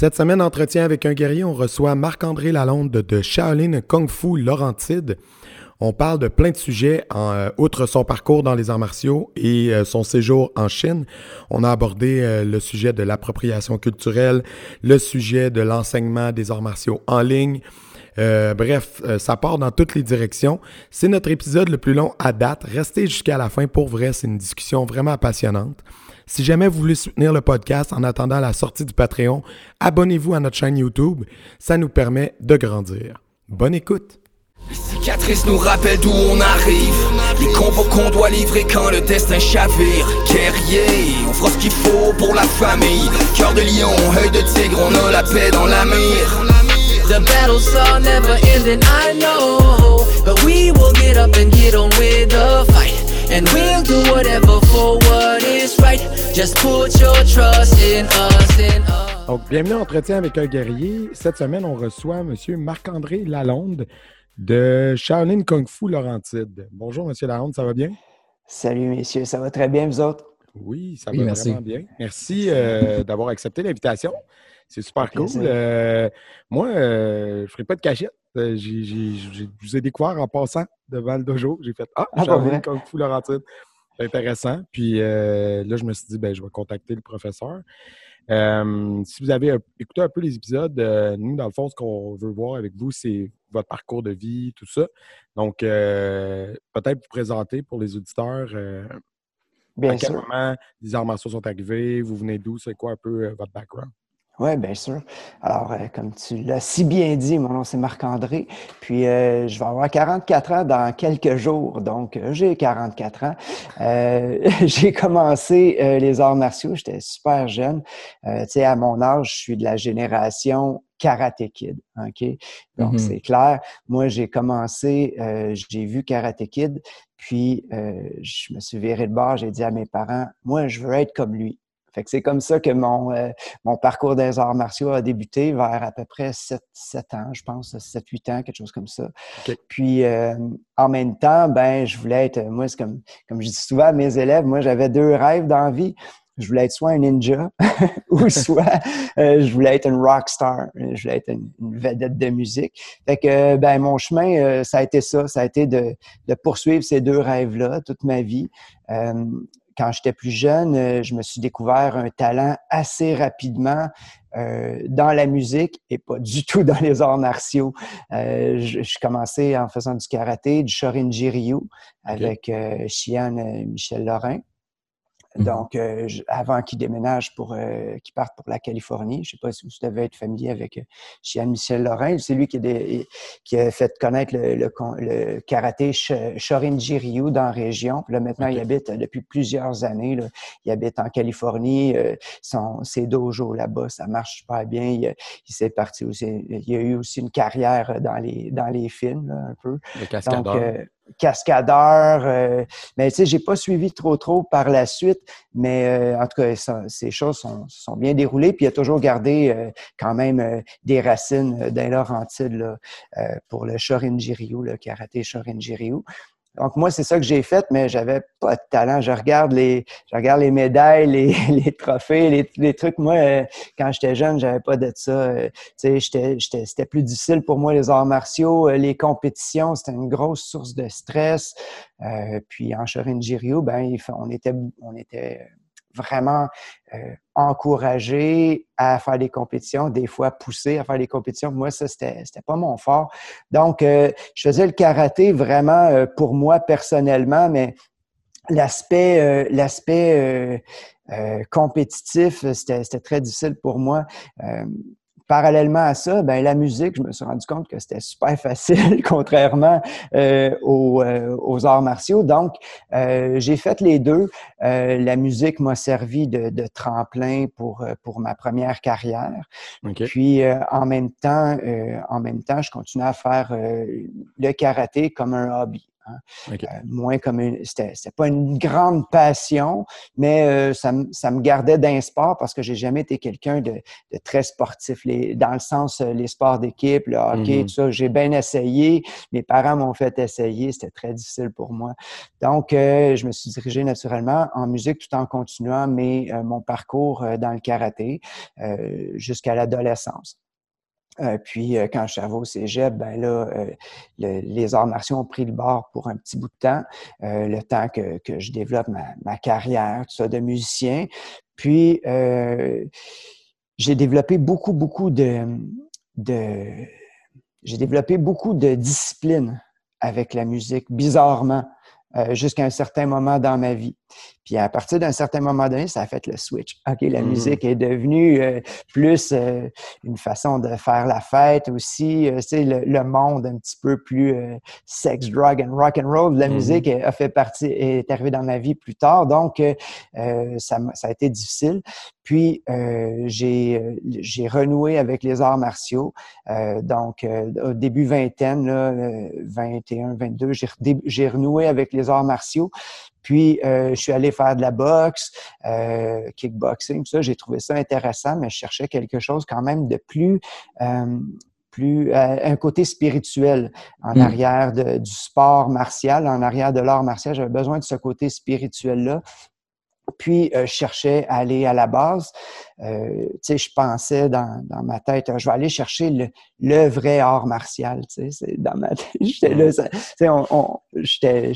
Cette semaine, entretien avec un guerrier, on reçoit Marc-André Lalonde de Shaolin Kung Fu Laurentide. On parle de plein de sujets, en, euh, outre son parcours dans les arts martiaux et euh, son séjour en Chine. On a abordé euh, le sujet de l'appropriation culturelle, le sujet de l'enseignement des arts martiaux en ligne. bref, ça part dans toutes les directions. C'est notre épisode le plus long à date. Restez jusqu'à la fin pour vrai, c'est une discussion vraiment passionnante. Si jamais vous voulez soutenir le podcast en attendant la sortie du Patreon, abonnez-vous à notre chaîne YouTube. Ça nous permet de grandir. Bonne écoute! Les cicatrices nous rappellent d'où on arrive Les combos qu'on doit livrer quand le destin chavire Guerrier, on fera ce qu'il faut pour la famille Cœur de lion, œil de tigre, on a la paix dans la mire The battles are never ending, I know But we will get up and get on with the fight And we'll do whatever for what is right Just put your trust in us, in us Donc, bienvenue à Entretien avec un guerrier. Cette semaine, on reçoit M. Marc-André Lalonde, de Shaolin Kung Fu Laurentide. Bonjour, M. Lalonde, ça va bien? Salut, messieurs, ça va très bien, vous autres? Oui, ça va vraiment bien. Merci euh, d'avoir accepté l'invitation. C'est super cool. Euh, moi, euh, je ne ferai pas de cachette. je vous ai découvert en passant devant le dojo. J'ai fait Ah, ah Shaolin Kung Fu Laurentide. C'est intéressant. Puis là, je me suis dit, ben, je vais contacter le professeur. si vous avez écouté un peu les épisodes, nous, dans le fond, ce qu'on veut voir avec vous, c'est votre parcours de vie, tout ça. Donc, euh, peut-être vous présenter pour les auditeurs. Euh, Bien à quel moment les arts martiaux sont arrivés, vous venez d'où, c'est quoi un peu euh, votre background? Oui, bien sûr. Alors, comme tu l'as si bien dit, mon nom c'est Marc-André. Puis, je vais avoir 44 ans dans quelques jours. Donc, j'ai 44 ans. j'ai commencé les arts martiaux, j'étais super jeune. tu sais, à mon âge, je suis de la génération Karate Kid. OK? Donc, mm-hmm. c'est clair. Moi, j'ai commencé, euh, j'ai vu Karate Kid, puis euh, je me suis viré de bord, j'ai dit à mes parents, moi, je veux être comme lui. Fait que c'est comme ça que mon, euh, mon parcours des arts martiaux a débuté vers à peu près 7, 7 ans, je pense, 7-8 ans, quelque chose comme ça. Puis en même temps, ben, je voulais être, moi, c'est comme, comme je dis souvent à mes élèves, moi, j'avais deux rêves dans la vie je voulais être soit un ninja ou soit euh, je voulais être une rock star. Je voulais être une, vedette de musique. Fait que ben mon chemin, euh, ça a été ça. Ça a été de, de poursuivre ces deux rêves-là toute ma vie. Euh, quand j'étais plus jeune, je me suis découvert un talent assez rapidement dans la musique et pas du tout dans les arts martiaux. je, je commençais en faisant du karaté, du shorin-ji-ryu avec Chian Michel Lorrain. Mhm. Donc, euh, avant qu'il déménage pour euh, qu'il parte pour la Californie, je ne sais pas si vous devez être familier avec euh, Michel Lorrain, c'est lui qui a, qui a, fait connaître le, le, karaté Shorinji Ryu dans la région. là, maintenant, il habite depuis plusieurs années. Là, il habite en Californie. son, ses dojos là-bas, ça marche super bien. Il, s'est parti aussi. Il a eu aussi une carrière dans les, dans les films, un peu. Le cascadeur cascadeur. Euh, mais tu sais, j'ai pas suivi trop trop par la suite, mais euh, en tout cas, ces choses sont, sont, bien déroulées. Puis il a toujours gardé euh, quand même des racines d'un Laurentide là, pour le Shorinji-Ryu, le karaté Shorinji-Ryu. Donc, moi, c'est ça que j'ai fait, mais j'avais pas de talent. Je regarde les, je regarde les médailles, les, les trophées, les, les, trucs. Moi, euh, quand j'étais jeune, j'avais pas de ça. Euh, c'était plus difficile pour moi, les arts martiaux. Euh, les compétitions, c'était une grosse source de stress. puis en Shorin-Jiryu, ben, on était, on était vraiment euh, encouragé à faire des compétitions, des fois poussé à faire des compétitions. Moi, ça, c'était, pas mon fort. Donc, euh, je faisais le karaté vraiment euh, pour moi personnellement, mais l'aspect, l'aspect compétitif, c'était, c'était très difficile pour moi parallèlement à ça, ben la musique, je me suis rendu compte que c'était super facile, contrairement euh, aux, euh, aux, arts martiaux. Donc, euh, j'ai fait les deux. Euh, la musique m'a servi de, de, tremplin pour pour ma première carrière. Puis, en même temps, en même temps, je continuais à faire le karaté comme un hobby. Hein. Euh, moins comme une, c'était, pas une grande passion, mais euh, ça, ça, me gardait d'un sport parce que j'ai jamais été quelqu'un de, de, très sportif. Les, dans le sens, euh, les sports d'équipe, le hockey, mm-hmm. tout ça, j'ai bien essayé. Mes parents m'ont fait essayer. C'était très difficile pour moi. Donc, je me suis dirigé naturellement en musique tout en continuant mes, mon parcours dans le karaté jusqu'à l'adolescence. Euh, puis euh, quand je suis arrivé au cégep, ben là, euh, les arts martiaux ont pris le bord pour un petit bout de temps, le temps que, que je développe ma, ma, carrière, tout ça, de musicien. Puis j'ai développé beaucoup, beaucoup de, de j'ai développé beaucoup de discipline avec la musique, bizarrement, jusqu'à un certain moment dans ma vie. Puis à partir d'un certain moment donné, ça a fait le switch. OK, la mhm. musique est devenue euh, plus euh, une façon de faire la fête aussi. Euh, c'est le, le, monde un petit peu plus sex, drug and rock and roll. La mhm. musique a fait partie, est arrivée dans ma vie plus tard. Donc, ça, ça, a été difficile. Puis, j'ai, j'ai renoué avec les arts martiaux. donc, au début vingtaine, là, 21, 22, j'ai, j'ai renoué avec les arts martiaux. Puis, euh, je suis allé faire de la boxe, euh, kickboxing, tout ça. J'ai trouvé ça intéressant, mais je cherchais quelque chose quand même de plus, euh, plus un côté spirituel en hmm. arrière du sport martial, en arrière de l'art martial. J'avais besoin de ce côté spirituel-là. Puis, je cherchais à aller à la base. tu sais, je pensais dans, dans, ma tête, je vais aller chercher le, le vrai art martial. Tu sais, dans ma tête, j'étais là, tu sais, on, on j'étais,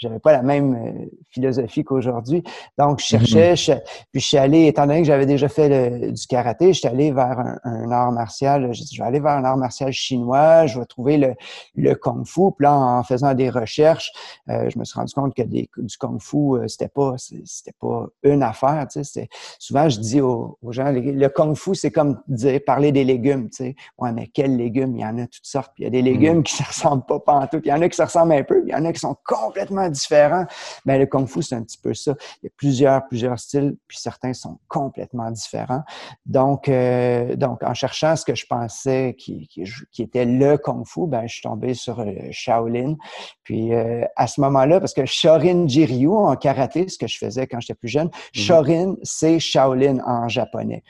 j'avais pas la même euh, philosophie qu'aujourd'hui. Donc, je cherchais, mm-hmm. puis je suis allé, étant donné que j'avais déjà fait du karaté, je suis allé vers un, art martial. Je vais aller vers un art martial chinois, je vais trouver le, le kung fu. Puis là, en faisant des recherches, euh, je me suis rendu compte que des, du kung fu, euh, c'était pas, c'était pas une affaire. Tu sais, souvent, je dis aux, gens, le, kung fu, c'est comme dire, parler des légumes. Tu sais, ouais, mais quels légumes? Il y en a toutes sortes. Puis il y a des légumes mm. qui ne se ressemblent pas pantoute. Il y en a qui se ressemblent un peu, puis il y en a qui sont complètement différents. Mais le kung fu, c'est un petit peu ça. Il y a plusieurs, plusieurs styles, puis certains sont complètement différents. Donc, euh, donc en cherchant ce que je pensais qui, qui, était le kung fu, ben, je suis tombé sur le euh, Shaolin. Puis euh, à ce moment-là, parce que Shorin Jiryu en karaté, ce que je faisais quand j'étais plus jeune, mhm. Shorin, c'est Shaolin en japonais.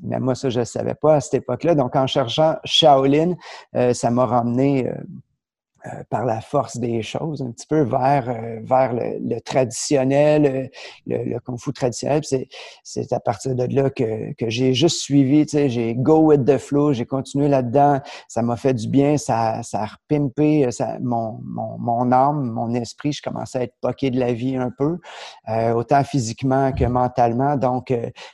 Mais moi, ça, je ne savais pas à cette époque-là. Donc, en cherchant Shaolin, ça m'a ramené euh, par la force des choses, un petit peu vers, euh, vers le, traditionnel, euh, le, le, kung fu traditionnel. C'est à partir de là que, que j'ai juste suivi, j'ai go with the flow, j'ai continué là-dedans. Ça m'a fait du bien, ça, ça a repimpé ça, mon, mon, mon, âme, mon esprit. Je commençais à être poqué de la vie un peu, autant physiquement que mentalement. Donc,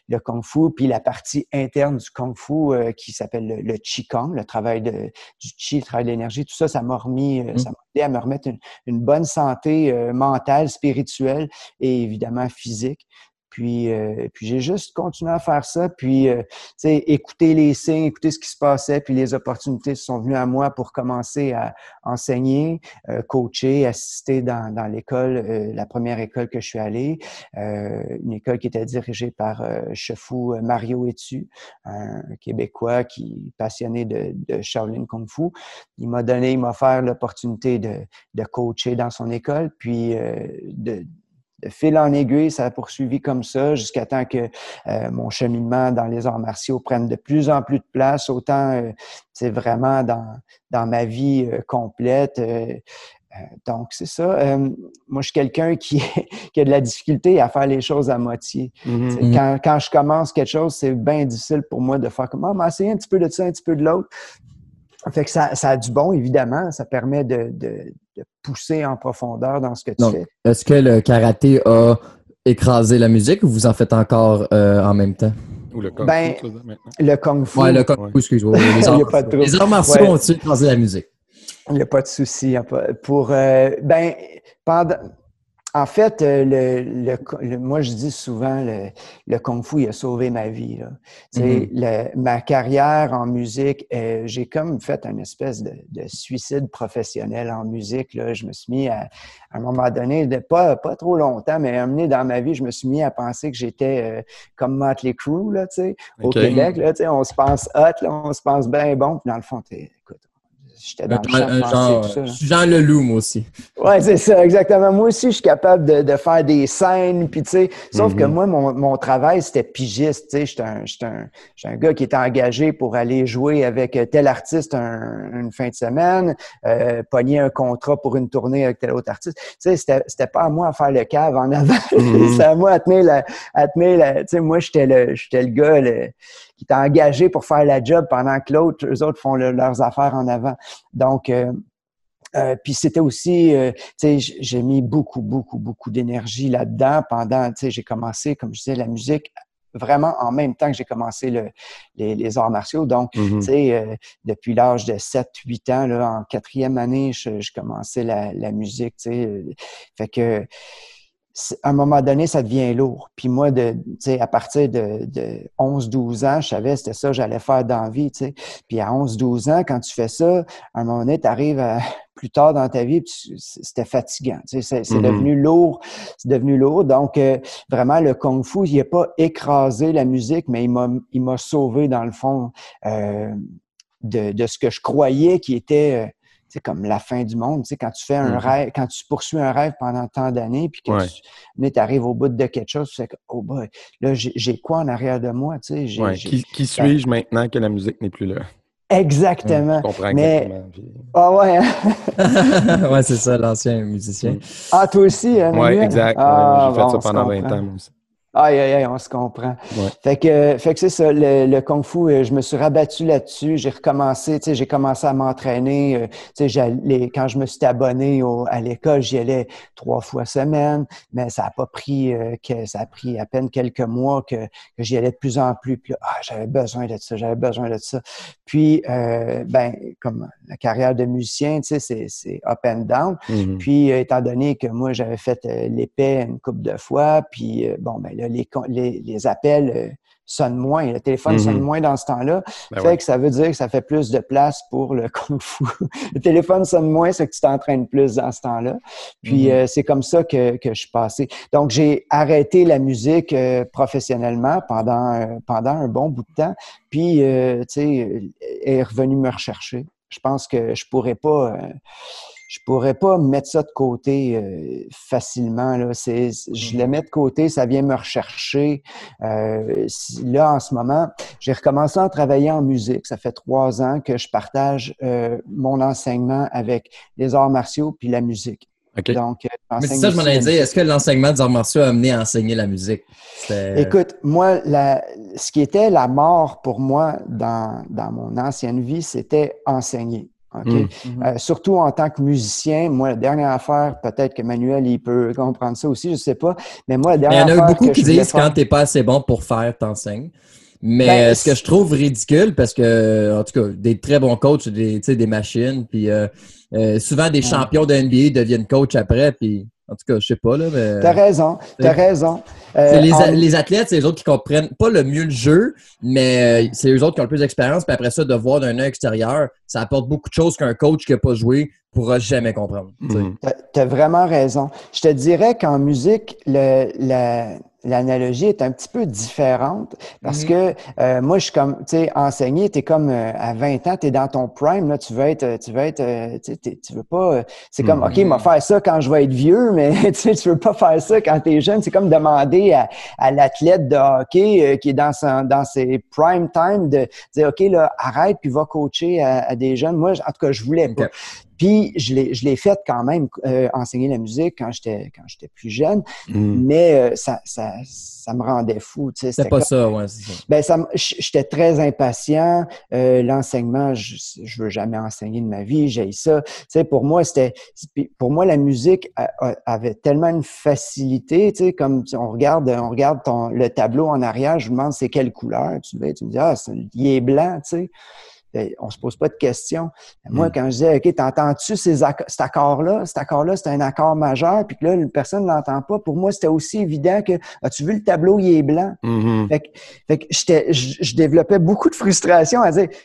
le kung fu, puis la partie interne du kung fu qui s'appelle le, le qigong, le travail de, du chi, le travail de l'énergie, tout ça, ça m'a remis euh, ça m'a aidé à me remettre une, bonne santé euh, mentale, spirituelle et évidemment physique. Puis, euh, puis j'ai juste continué à faire ça, puis euh, écouter les signes, écouter ce qui se passait, puis les opportunités sont venues à moi pour commencer à enseigner, coacher, assister dans, dans l'école, la première école que je suis allé, une école qui était dirigée par Chefou Mario Etu, un Québécois qui passionné de, de Shaolin Kung Fu. Il m'a donné, il m'a offert l'opportunité de, de coacher dans son école, puis de de fil en aiguille, ça a poursuivi comme ça jusqu'à temps que euh, mon cheminement dans les arts martiaux prenne de plus en plus de place, autant c'est euh, vraiment dans, dans ma vie euh, complète. donc, c'est ça. moi, je suis quelqu'un qui, qui, a de la difficulté à faire les choses à moitié. Mm-hmm. quand, quand, je commence quelque chose, c'est bien difficile pour moi de faire comme, ah, essayer un petit peu de ça, un petit peu de l'autre. Fait que ça, ça, a du bon, évidemment. Ça permet de, de, de, pousser en profondeur dans ce que tu fais. Est-ce que le karaté a écrasé la musique ou vous en faites encore euh, en même temps? Ou le kung ben, fu, maintenant? Le kung fu. Ouais, le kung fu, excuse-moi. Les, arts, martiaux ont-ils écrasé la musique? Il n'y a pas de souci. Pour, euh, ben, pendant en fait, euh, le, le, moi, je dis souvent, le, le Kung Fu, il a sauvé ma vie. Là. Mm-hmm. ma carrière en musique, euh, j'ai comme fait une espèce de, de, suicide professionnel en musique. Là. Je me suis mis à, à un moment donné, de, pas, pas trop longtemps, mais amené dans ma vie, je me suis mis à penser que j'étais euh, comme Motley Crue, là, au Québec. Là, on se pense hot, là, on se pense bien bon. Puis dans le fond, écoute, j'étais dans le pensée, genre, tout ça. Jean Leloup, moi aussi. Ouais, c'est ça, exactement. Moi aussi, je suis capable de, de faire des scènes, puis tu sais, sauf que Mhm. moi, mon, mon travail, c'était pigiste, tu sais, j'étais un, un, un gars qui était engagé pour aller jouer avec tel artiste un- une fin de semaine, euh, pogner un contrat pour une tournée avec tel autre artiste. Tu sais, c'était, pas à moi à faire le cave en avant, Mhm. c'était à moi à tenir la, à tenir la, tu sais, moi, j'étais le, j'étais le gars, le- qui était engagé pour faire la job pendant que l'autre, eux autres font le- leurs affaires en avant. Donc, euh, euh, puis c'était aussi, euh, tu sais, j'ai mis beaucoup, beaucoup, beaucoup d'énergie là-dedans pendant, tu sais, j'ai commencé, comme je disais, la musique vraiment en même temps que j'ai commencé le, les, les arts martiaux. Donc, Mhm. tu sais, euh, depuis l'âge de 7-8 ans, là, en quatrième année, je, je commençais la, la musique, tu sais. Fait que, à un moment donné, ça devient lourd. Puis moi, de, tu sais, à partir de, de 11-12 ans, je savais c'était ça que j'allais faire dans la vie, tu sais. Puis à 11-12 ans, quand tu fais ça, à un moment donné, tu arrives à, plus tard dans ta vie, c'était fatigant. Tu sais, c'est Mhm. devenu lourd. C'est devenu lourd. Donc, euh, vraiment, le Kung Fu, il n'a pas écrasé la musique, mais il m'a il m'a sauvé, dans le fond, euh, de, de ce que je croyais qui était... sais, comme la fin du monde, tu sais, quand tu fais un Mhm. rêve, quand tu poursuis un rêve pendant tant d'années, puis que Ouais. tu arrives au bout de quelque chose, tu fais que, oh boy, là, j'ai quoi en arrière de moi, tu sais? Ouais, Qui, qui suis-je maintenant que la musique n'est plus là? Exactement. Je comprends Mais- exactement. puis- Ah ouais, hein? ouais, c'est ça, l'ancien musicien. Ah, toi aussi, hein, Ouais, exact. ouais, Ah, J'ai fait bon, ça pendant 20 comprend. ans, moi aussi. Aïe, aïe, aïe, on se comprend. Ouais. Fait que, fait que c'est ça, le, le Kung Fu, euh, je me suis rabattu là-dessus. J'ai recommencé, tu sais, j'ai commencé à m'entraîner. euh, Tu sais, j'allais- quand je me suis abonné au- à l'école, j'y allais trois fois semaine, mais ça a pas pris, euh, que, ça a pris à peine quelques mois que, que j'y allais de plus en plus. Puis ah, j'avais besoin de ça, j'avais besoin de ça. Puis, euh, ben, comme la carrière de musicien, tu sais, c'est, c'est up and down. Mhm. Puis, euh, étant donné que moi, j'avais fait l'épée une couple de fois, puis, bon, ben les, con- les, les appels euh, sonnent moins, le téléphone Mhm. sonne moins dans ce temps-là. Ben fait ouais. que ça veut dire que ça fait plus de place pour le kung fu. le téléphone sonne moins, c'est que tu t'entraînes plus dans ce temps-là. Puis, Mhm. euh, c'est comme ça que, que je suis passé. Donc, j'ai arrêté la musique euh, professionnellement pendant, euh, pendant un bon bout de temps. Puis, tu sais, est revenu me rechercher. Je pense que je pourrais pas... je pourrais pas mettre ça de côté euh, facilement. Là. C'est, je le mets de côté, ça vient me rechercher. Euh, là, en ce moment, j'ai recommencé à travailler en musique. Ça fait trois ans que je partage euh, mon enseignement avec les arts martiaux puis la musique. OK. Donc, euh, Mais c'est ça, je m'en ai dit. Est-ce que l'enseignement des arts martiaux a amené à enseigner la musique? C'était- Écoute, moi, la, ce qui était la mort pour moi dans, dans mon ancienne vie, c'était enseigner. Mm. Mhm. Euh, surtout en tant que musicien, moi, la dernière affaire, peut-être que Manuel, il peut comprendre ça aussi, je sais pas, mais moi, la Mais il y dernière en a affaire beaucoup qui disent faire- quand t'es pas assez bon pour faire, t'enseignes. Mais Ben, ce que je trouve ridicule, parce que, en tout cas, des très bons coachs, des, tu sais, des machines, puis euh, euh, souvent des Ouais. champions de NBA deviennent coachs après, puis en tout cas, je sais pas, là, mais... T'as raison, t'as raison. Euh, les, en- les athlètes, c'est les autres qui comprennent pas le mieux le jeu, mais euh, c'est eux autres qui ont le plus d'expérience. Puis après ça, de voir d'un œil extérieur, ça apporte beaucoup de choses qu'un coach qui n'a pas joué pourra jamais comprendre. tu sais. Mhm. Tu as vraiment raison. Je te dirais qu'en musique, le- la- l'analogie est un petit peu différente parce Mhm. que euh, moi, je suis comme, tu sais, enseigner, tu es comme euh, à 20 ans, tu es dans ton prime, là, tu veux être, euh, tu veux être, euh, tu sais, t'es- tu veux pas, euh, c'est comme, Mhm. OK, m'a faire ça quand je vais être vieux, mais tu sais, tu veux pas faire ça quand tu es jeune. C'est comme demander à, à l'athlète de hockey euh, qui est dans, son, dans ses prime time de dire, OK, là, arrête puis va coacher à, à des jeunes. Moi, en tout cas, je voulais pas. Puis je l'ai, je l'ai fait quand même, euh, enseigner la musique quand j'étais quand j'étais plus jeune, Mhm. mais euh, ça, ça, ça me rendait fou. Tu sais, C'était pas comme- ça, ouais, ça. ben, ça, j'étais très impatient. Euh, l'enseignement, je, je veux jamais enseigner de ma vie. J'ai ça. Tu sais, pour moi, c'était, puis pour moi, la musique a- a- avait tellement une facilité. Tu sais, comme tu- on regarde, on regarde ton, le tableau en arrière, je me demande c'est quelle couleur. Tu, vas- tu me dis ah, c'est, il est blanc. Tu sais. On se pose pas de questions. Moi, Mm. quand je disais, OK, t'entends-tu acc- cet accord-là? Cet accord-là, c'est un accord majeur, puis que là, personne ne l'entend pas. Pour moi, c'était aussi évident que, as-tu vu le tableau, il est blanc? Mhm. Fait que, fait que j'étais- je, développais beaucoup de frustration à dire, tu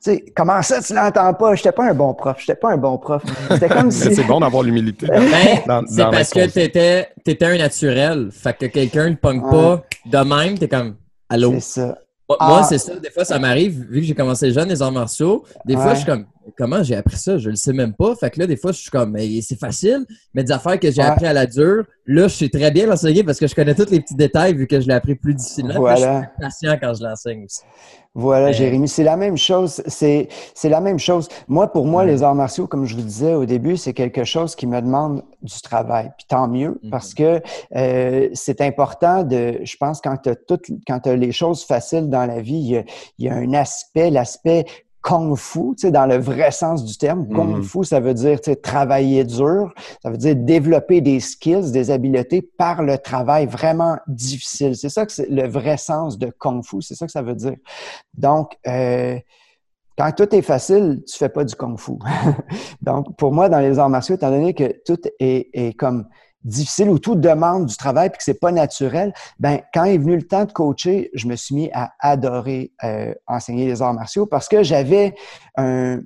sais, comment ça, tu l'entends pas? J'étais pas un bon prof. J'étais pas un bon prof. C'était comme si. c'est bon d'avoir l'humilité. Ben, Dans- c'est dans parce que t'étais, t'étais un naturel. Fait que quelqu'un ne pogne Ouais. pas de même, t'es comme Allô? C'est ça. Moi, Ah. c'est ça. Des fois, ça m'arrive, vu que j'ai commencé jeune les arts martiaux, des fois, je suis comme comment j'ai appris ça? Je le sais même pas. Fait que là, des fois, je suis comme, mais c'est facile, mais des affaires que j'ai appris à la dure, là, je sais très bien l'enseigner parce que je connais tous les petits détails vu que je l'ai appris plus difficilement. Voilà. je suis patient quand je l'enseigne aussi. Voilà, Jérémy, c'est la même chose. C'est, la même chose. Moi, pour moi, les arts martiaux, comme je vous disais au début, c'est quelque chose qui me demande du travail. Puis tant mieux, Mhm. parce que euh, c'est important de, je pense, quand tu as toutes, quand tu les choses faciles dans la vie, il y a, il y a un aspect, l'aspect kung fu, tu sais, dans le vrai sens du terme. Kung Mhm. fu, ça veut dire travailler dur, ça veut dire développer des skills, des habiletés par le travail vraiment difficile. C'est ça que c'est le vrai sens de kung fu, c'est ça que ça veut dire. Donc, euh, quand tout est facile, tu fais pas du kung fu. Donc, pour moi, dans les arts martiaux, étant donné que tout est, est comme difficile ou tout demande du travail puis que c'est pas naturel, ben quand est venu le temps de coacher, je me suis mis à adorer euh, enseigner les arts martiaux parce que j'avais un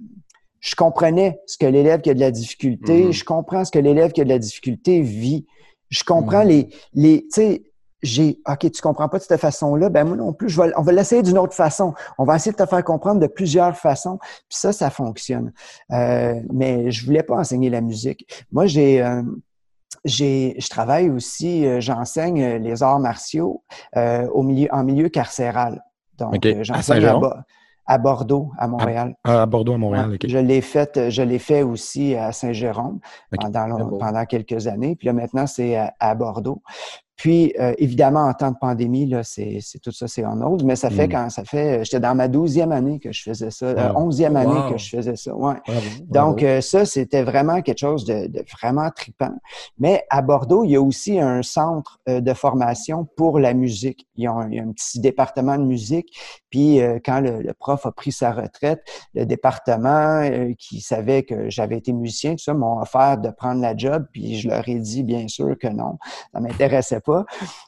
je comprenais ce que l'élève qui a de la difficulté, Mhm. je comprends ce que l'élève qui a de la difficulté vit. Je comprends Mhm. les les tu sais j'ai OK, tu comprends pas de cette façon-là, ben moi non plus, je vais, on va l'essayer d'une autre façon. On va essayer de te faire comprendre de plusieurs façons, puis ça ça fonctionne. Euh, mais je voulais pas enseigner la musique. Moi j'ai euh, j'ai, je travaille aussi, euh, j'enseigne euh, les arts martiaux euh, au milieu, en milieu carcéral. Donc, À j'enseigne à, à Bordeaux, à Montréal. Ah, À Bordeaux, à Montréal, Ouais, OK. Je l'ai fait, je l'ai fait aussi à Saint-Jérôme pendant, pendant quelques années. Puis là, maintenant, c'est à, à Bordeaux. Puis, euh, évidemment, en temps de pandémie, là, c'est, c'est tout ça, c'est en hold, mais ça fait Mm. quand ça fait, euh, j'étais dans ma douzième année que je faisais ça, euh, Wow. onzième année que je faisais ça, ouais. Donc, euh, ça, c'était vraiment quelque chose de, de vraiment tripant. Mais à Bordeaux, il y a aussi un centre euh, de formation pour la musique. Il y a un, il y a un petit département de musique. Puis, euh, quand le, le prof a pris sa retraite, le département euh, qui savait que j'avais été musicien, tout ça, m'ont offert de prendre la job. Puis, je leur ai dit, bien sûr, que non, ça m'intéressait pas.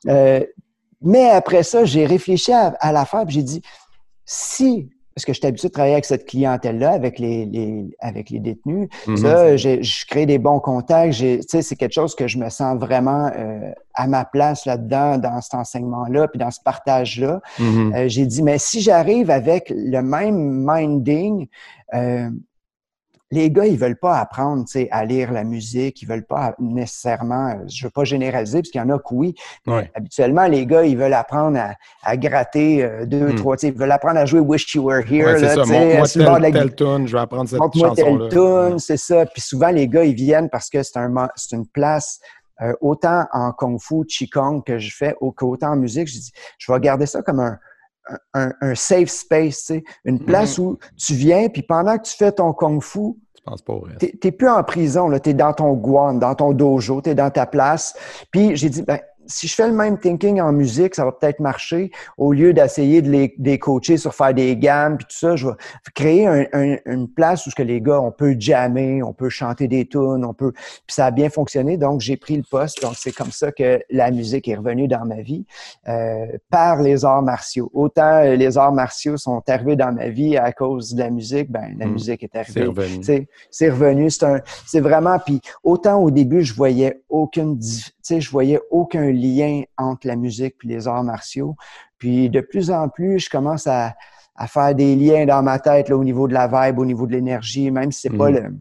Euh, mais après ça, j'ai réfléchi à, à l'affaire. J'ai dit, si parce que j'étais habitué de travailler avec cette clientèle-là, avec les, les- avec les détenus. Mhm. Ça, je crée des bons contacts. J'ai- Tu sais, c'est quelque chose que je me sens vraiment euh, à ma place là-dedans, dans cet enseignement-là, puis dans ce partage-là. Mhm. Euh, j'ai dit, mais si j'arrive avec le même minding, euh, les gars, ils veulent pas apprendre tu sais, à lire la musique, ils veulent pas nécessairement, euh, je veux pas généraliser, parce qu'il y en a que oui, mais Ouais. habituellement, les gars, ils veulent apprendre à, à gratter euh, deux, Hmm. trois, ils veulent apprendre à jouer Wish You Were Here, Ouais, là, ça. Montre-moi la tune, je vais apprendre cette chanson-là. tune, c'est ça. Puis souvent, les gars, ils viennent parce que c'est un, c'est une place, euh, autant en Kung Fu, Qigong que je fais, au- qu'autant en musique. Je dis, je vais garder ça comme un, un, un safe space, tu sais. Une place où tu viens, puis pendant que tu fais ton Kung Fu, Je pense pas au reste. t'es t'es plus en prison, là. T'es dans ton guan, dans ton dojo, t'es dans ta place. Puis j'ai dit, ben, si je fais le même thinking en musique, ça va peut-être marcher. Au lieu d'essayer de les, de les coacher sur faire des gammes puis tout ça, je vais créer un- un- une place où ce que les gars, on peut jammer, on peut chanter des tunes, on peut. Puis ça a bien fonctionné, donc j'ai pris le poste. Donc c'est comme ça que la musique est revenue dans ma vie euh, par les arts martiaux. Autant euh, les arts martiaux sont arrivés dans ma vie à cause de la musique, ben la Mm. musique est C'est arrivée. c'est revenu. C'est un, c'est vraiment. Puis autant au début, je voyais aucune, dif- tu sais, je voyais aucun lien entre la musique puis les arts martiaux. Puis de plus en plus, je commence à, à faire des liens dans ma tête là, au niveau de la vibe, au niveau de l'énergie, même si c'est pas Mhm. le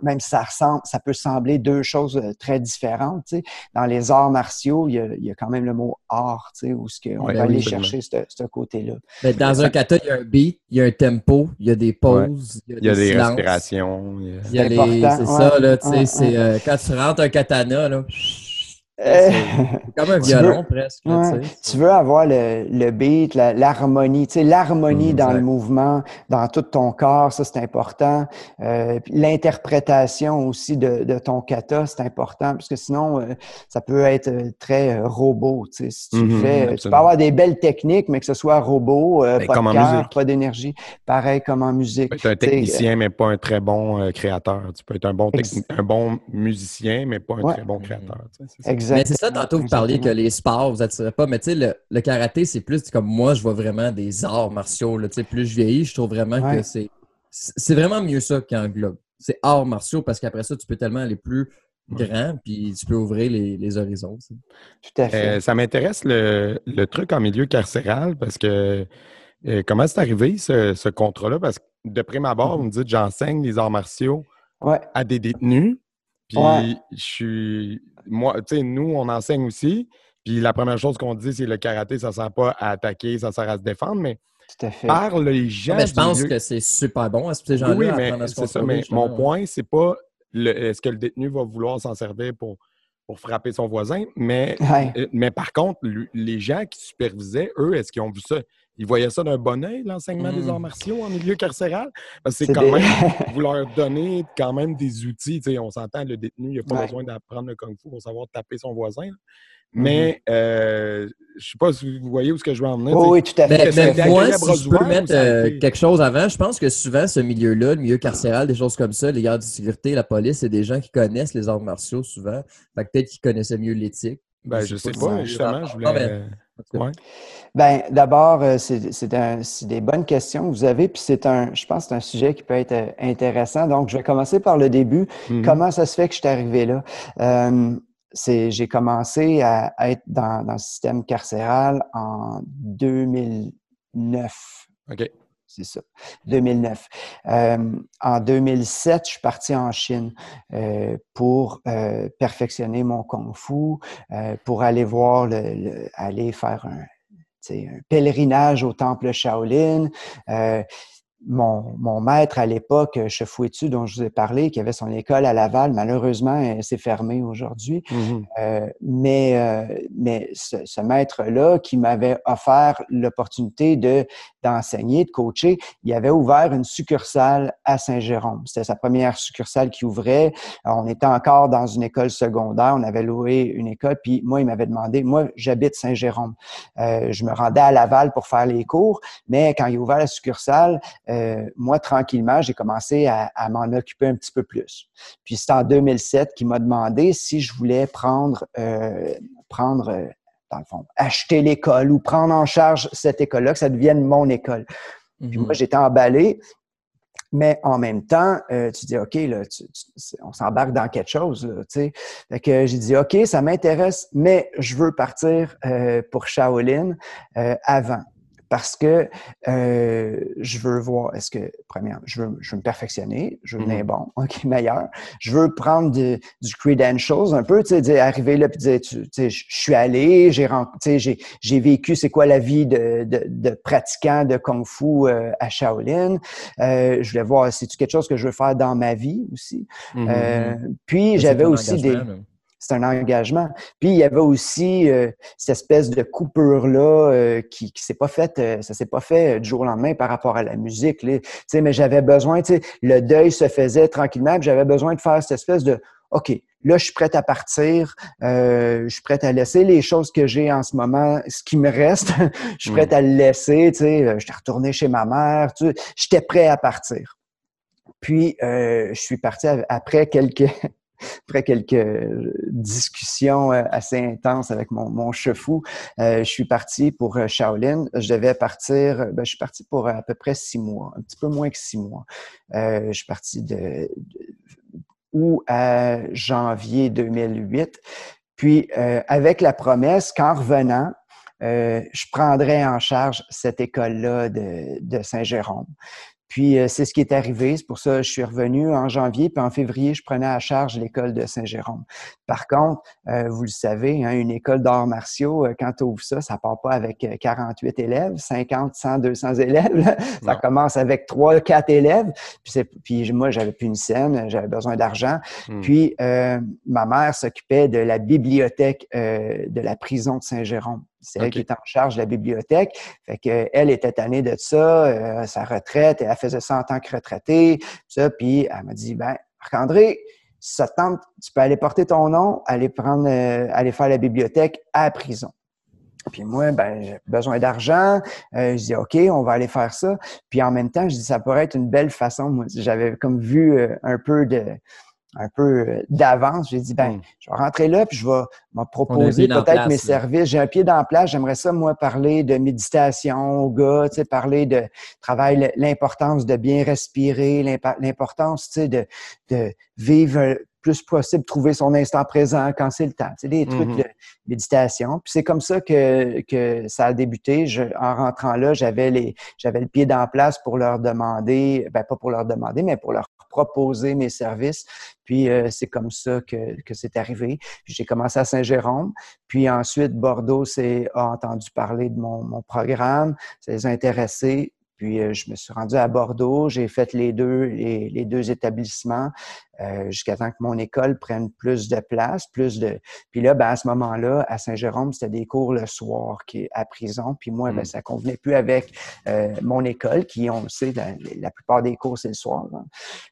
même si ça ressemble, ça peut sembler deux choses euh, très différentes. Tu sais. Dans les arts martiaux, il y, a, il y a quand même le mot art, tu sais, où ce qu'on Ouais, peut ben oui, aller chercher ce, ce côté-là. Mais dans un kata, il y a un beat, il y a un tempo, il y a des pauses, il y a, Il y a des respirations. il y a- Il y a C'est les- C'est ouais. ça, là, tu sais, Ouais, c'est ouais. euh, quand tu rentres un katana, là, c'est comme un violon veux- presque. Ouais. tu veux avoir le, le beat, l'harmonie, tu sais, l'harmonie Mhm, dans le mouvement, dans tout ton corps, ça c'est important. Euh, L'interprétation aussi de, de ton kata, c'est important, parce que sinon, euh, ça peut être euh, très euh, robot. Tu sais, si tu Mhm, fais, tu peux avoir des belles techniques, mais que ce soit robot, euh, Ben, pas de cœur, pas d'énergie. Pareil comme en musique. Tu peux être un technicien, mais pas un très bon créateur. Tu peux être un bon, un bon musicien, mais pas un Ouais. très bon créateur. tu sais. Exactement. Mais c'est ça, tantôt, vous parliez que les sports vous attirez pas, mais tu sais, le, le karaté, c'est plus comme moi, je vois vraiment des arts martiaux. Là, tu sais, plus je vieillis, je trouve vraiment Ouais. que c'est c'est vraiment mieux ça qui englobe. C'est arts martiaux parce qu'après ça, tu peux tellement aller plus grand, puis tu peux ouvrir les, les horizons. Tout à fait. Euh, ça m'intéresse le, le truc en milieu carcéral parce que euh, comment c'est arrivé ce, ce contrat-là? Parce que de prime abord, vous me dites j'enseigne les arts martiaux Ouais. à des détenus. Puis Ouais. je suis. Moi, tu sais, nous, on enseigne aussi. Puis la première chose qu'on dit, c'est le karaté, ça sert pas à attaquer, ça sert à se défendre, mais Tout à fait. par les gens. Mais je pense que c'est super bon à ces gens-là. Oui, mais c'est ça. Mais mon point, c'est pas le- est-ce que le détenu va vouloir s'en servir pour, pour frapper son voisin, mais, Ouais. euh, mais par contre, lui- les gens qui supervisaient, eux, est-ce qu'ils ont vu ça? Ils voyaient ça d'un bon oeil, l'enseignement des Mm. arts martiaux en milieu carcéral? Parce que c'est quand des- même, vous leur donnez quand même des outils. Tu sais, on s'entend, le détenu, il n'a pas Ouais. besoin d'apprendre le kung-fu pour savoir taper son voisin. là. Mm-hmm. Mais euh, je sais pas si vous voyez où ce que je veux en venir. Oui, tu sais. oui, tout à fait. Mais, moi, si je peux mettre euh, quelque chose avant, je pense que souvent, ce milieu-là, le milieu carcéral, des choses comme ça, les gardes de sécurité, la police, c'est des gens qui connaissent les arts martiaux souvent. Fait peut-être qu'ils connaissaient mieux l'éthique. Ben, je sais pas, justement, je Ah, voulais. ben. Ouais. Ben, d'abord, euh, c'est c'est un- c'est des bonnes questions que vous avez, puis c'est un, je pense que c'est un sujet qui peut être euh, intéressant. Donc, je vais commencer par le début. Mhm. Comment ça se fait que je suis arrivé là? Euh, c'est- J'ai commencé à, à être dans, dans le système carcéral en 2009. OK. C'est ça, 2009. Euh, en 2007, je suis parti en Chine euh, pour euh, perfectionner mon kung fu, euh, pour aller voir, le, le- aller faire un, un pèlerinage au temple Shaolin. Euh, mon, mon maître à l'époque, Chefouetu, dont je vous ai parlé, qui avait son école à Laval, malheureusement, elle s'est fermée aujourd'hui. Mhm. Euh, mais euh, mais ce, ce maître-là qui m'avait offert l'opportunité de d'enseigner, de coacher, il avait ouvert une succursale à Saint-Jérôme. C'était sa première succursale qui ouvrait. Alors, on était encore dans une école secondaire. On avait loué une école. Puis moi, il m'avait demandé, moi, j'habite Saint-Jérôme. Euh, je me rendais à Laval pour faire les cours, mais quand il a ouvert la succursale, euh, moi, tranquillement, j'ai commencé à, à m'en occuper un petit peu plus. Puis c'est en 2007 qu'il m'a demandé si je voulais prendre, euh, prendre euh, dans le fond, acheter l'école ou prendre en charge cette école-là, que ça devienne mon école. Puis Mhm. moi, j'étais emballé, mais en même temps, euh, tu dis, OK, là, tu- tu- c'est- on s'embarque dans quelque chose, là, tu sais. Fait que j'ai dit, OK, ça m'intéresse, mais je veux partir euh, pour Shaolin avant. Parce que euh, je veux voir, est-ce que, premièrement, je veux, je veux me perfectionner, je veux devenir bon, OK, meilleur. Je veux prendre du, du credentials un peu, tu sais, arriver là puis dire, tu sais, je suis allé, j'ai ren- tu sais, j'ai j'ai vécu c'est quoi la vie de, de, de pratiquant de Kung Fu euh, à Shaolin. Euh, je voulais voir, c'est-tu quelque chose que je veux faire dans ma vie aussi? Mhm. Euh, puis Ça, j'avais aussi des. C'est un engagement. Puis il y avait aussi euh, cette espèce de coupure là euh, qui qui s'est pas faite, euh, ça s'est pas fait euh, du jour au lendemain par rapport à la musique. là. Tu sais, mais j'avais besoin, tu sais, le deuil se faisait tranquillement. J'avais besoin de faire cette espèce de, ok, là je suis prête à partir, euh, je suis prête à laisser les choses que j'ai en ce moment, ce qui me reste, je suis prête à le laisser. Tu sais, euh, j'étais retourné chez ma mère, tu sais, j'étais prêt à partir. Puis euh, je suis parti après quelques après quelques discussions euh, assez intenses avec mon, mon chefou, euh, je suis parti pour euh, Shaolin. Je devais partir, ben, je suis parti pour à peu près six mois, un petit peu moins que six mois. Euh, je suis parti de, de août à janvier 2008. Puis euh, avec la promesse qu'en revenant, euh, je prendrais en charge cette école-là de, de Saint-Jérôme. Puis euh, c'est ce qui est arrivé. C'est pour ça que je suis revenu en janvier. Puis en février, je prenais à charge l'école de Saint-Jérôme. Par contre, euh, vous le savez, hein, une école d'arts martiaux, euh, quand tu ouvres ça, ça part pas avec euh, 48 élèves, 50, 100, 200 élèves. là. Ça Non. commence avec 3, 4 élèves. Puis, moi, j'avais plus une scène, j'avais besoin d'argent. Hmm. Puis euh, ma mère s'occupait de la bibliothèque euh, de la prison de Saint-Jérôme. C'est elle qui était en charge de la bibliothèque. Fait que elle était tannée de ça, euh, sa retraite, elle faisait ça en tant que retraitée. Ça, puis elle m'a dit, ben, Marc-André, si ça te tente, tu peux aller porter ton nom, aller prendre, euh, aller faire la bibliothèque à la prison. Puis moi, ben, j'ai besoin d'argent. Euh, je dis, OK, on va aller faire ça. Puis en même temps, je dis, ça pourrait être une belle façon. Moi, j'avais comme vu un peu de un peu euh, d'avance. J'ai dit, ben, Mm. je vais rentrer là, puis je vais me proposer peut-être mes là. services. J'ai un pied dans la place. J'aimerais ça, moi, parler de méditation aux gars, tu sais, parler de travail, l'importance de bien respirer, l'importance, tu sais, de, de vivre plus possible trouver son instant présent quand c'est le temps. C'est des trucs mm-hmm. de méditation. Puis c'est comme ça que, que ça a débuté. Je, en rentrant là, j'avais les j'avais le pied dans place pour leur demander, ben pas pour leur demander, mais pour leur proposer mes services. Puis euh, c'est comme ça que, que c'est arrivé. J'ai commencé à Saint-Jérôme. Puis ensuite, Bordeaux a entendu parler de mon, mon programme. Ça les a intéressés. Puis euh, je me suis rendu à Bordeaux, j'ai fait les deux, les, deux établissements euh, jusqu'à temps que mon école prenne plus de place, plus de. Puis là, ben, à ce moment-là, à Saint-Jérôme, c'était des cours le soir qui à prison. Puis moi, ben, mm. ça convenait plus avec euh, mon école, qui, on le sait, la, plupart des cours c'est le soir.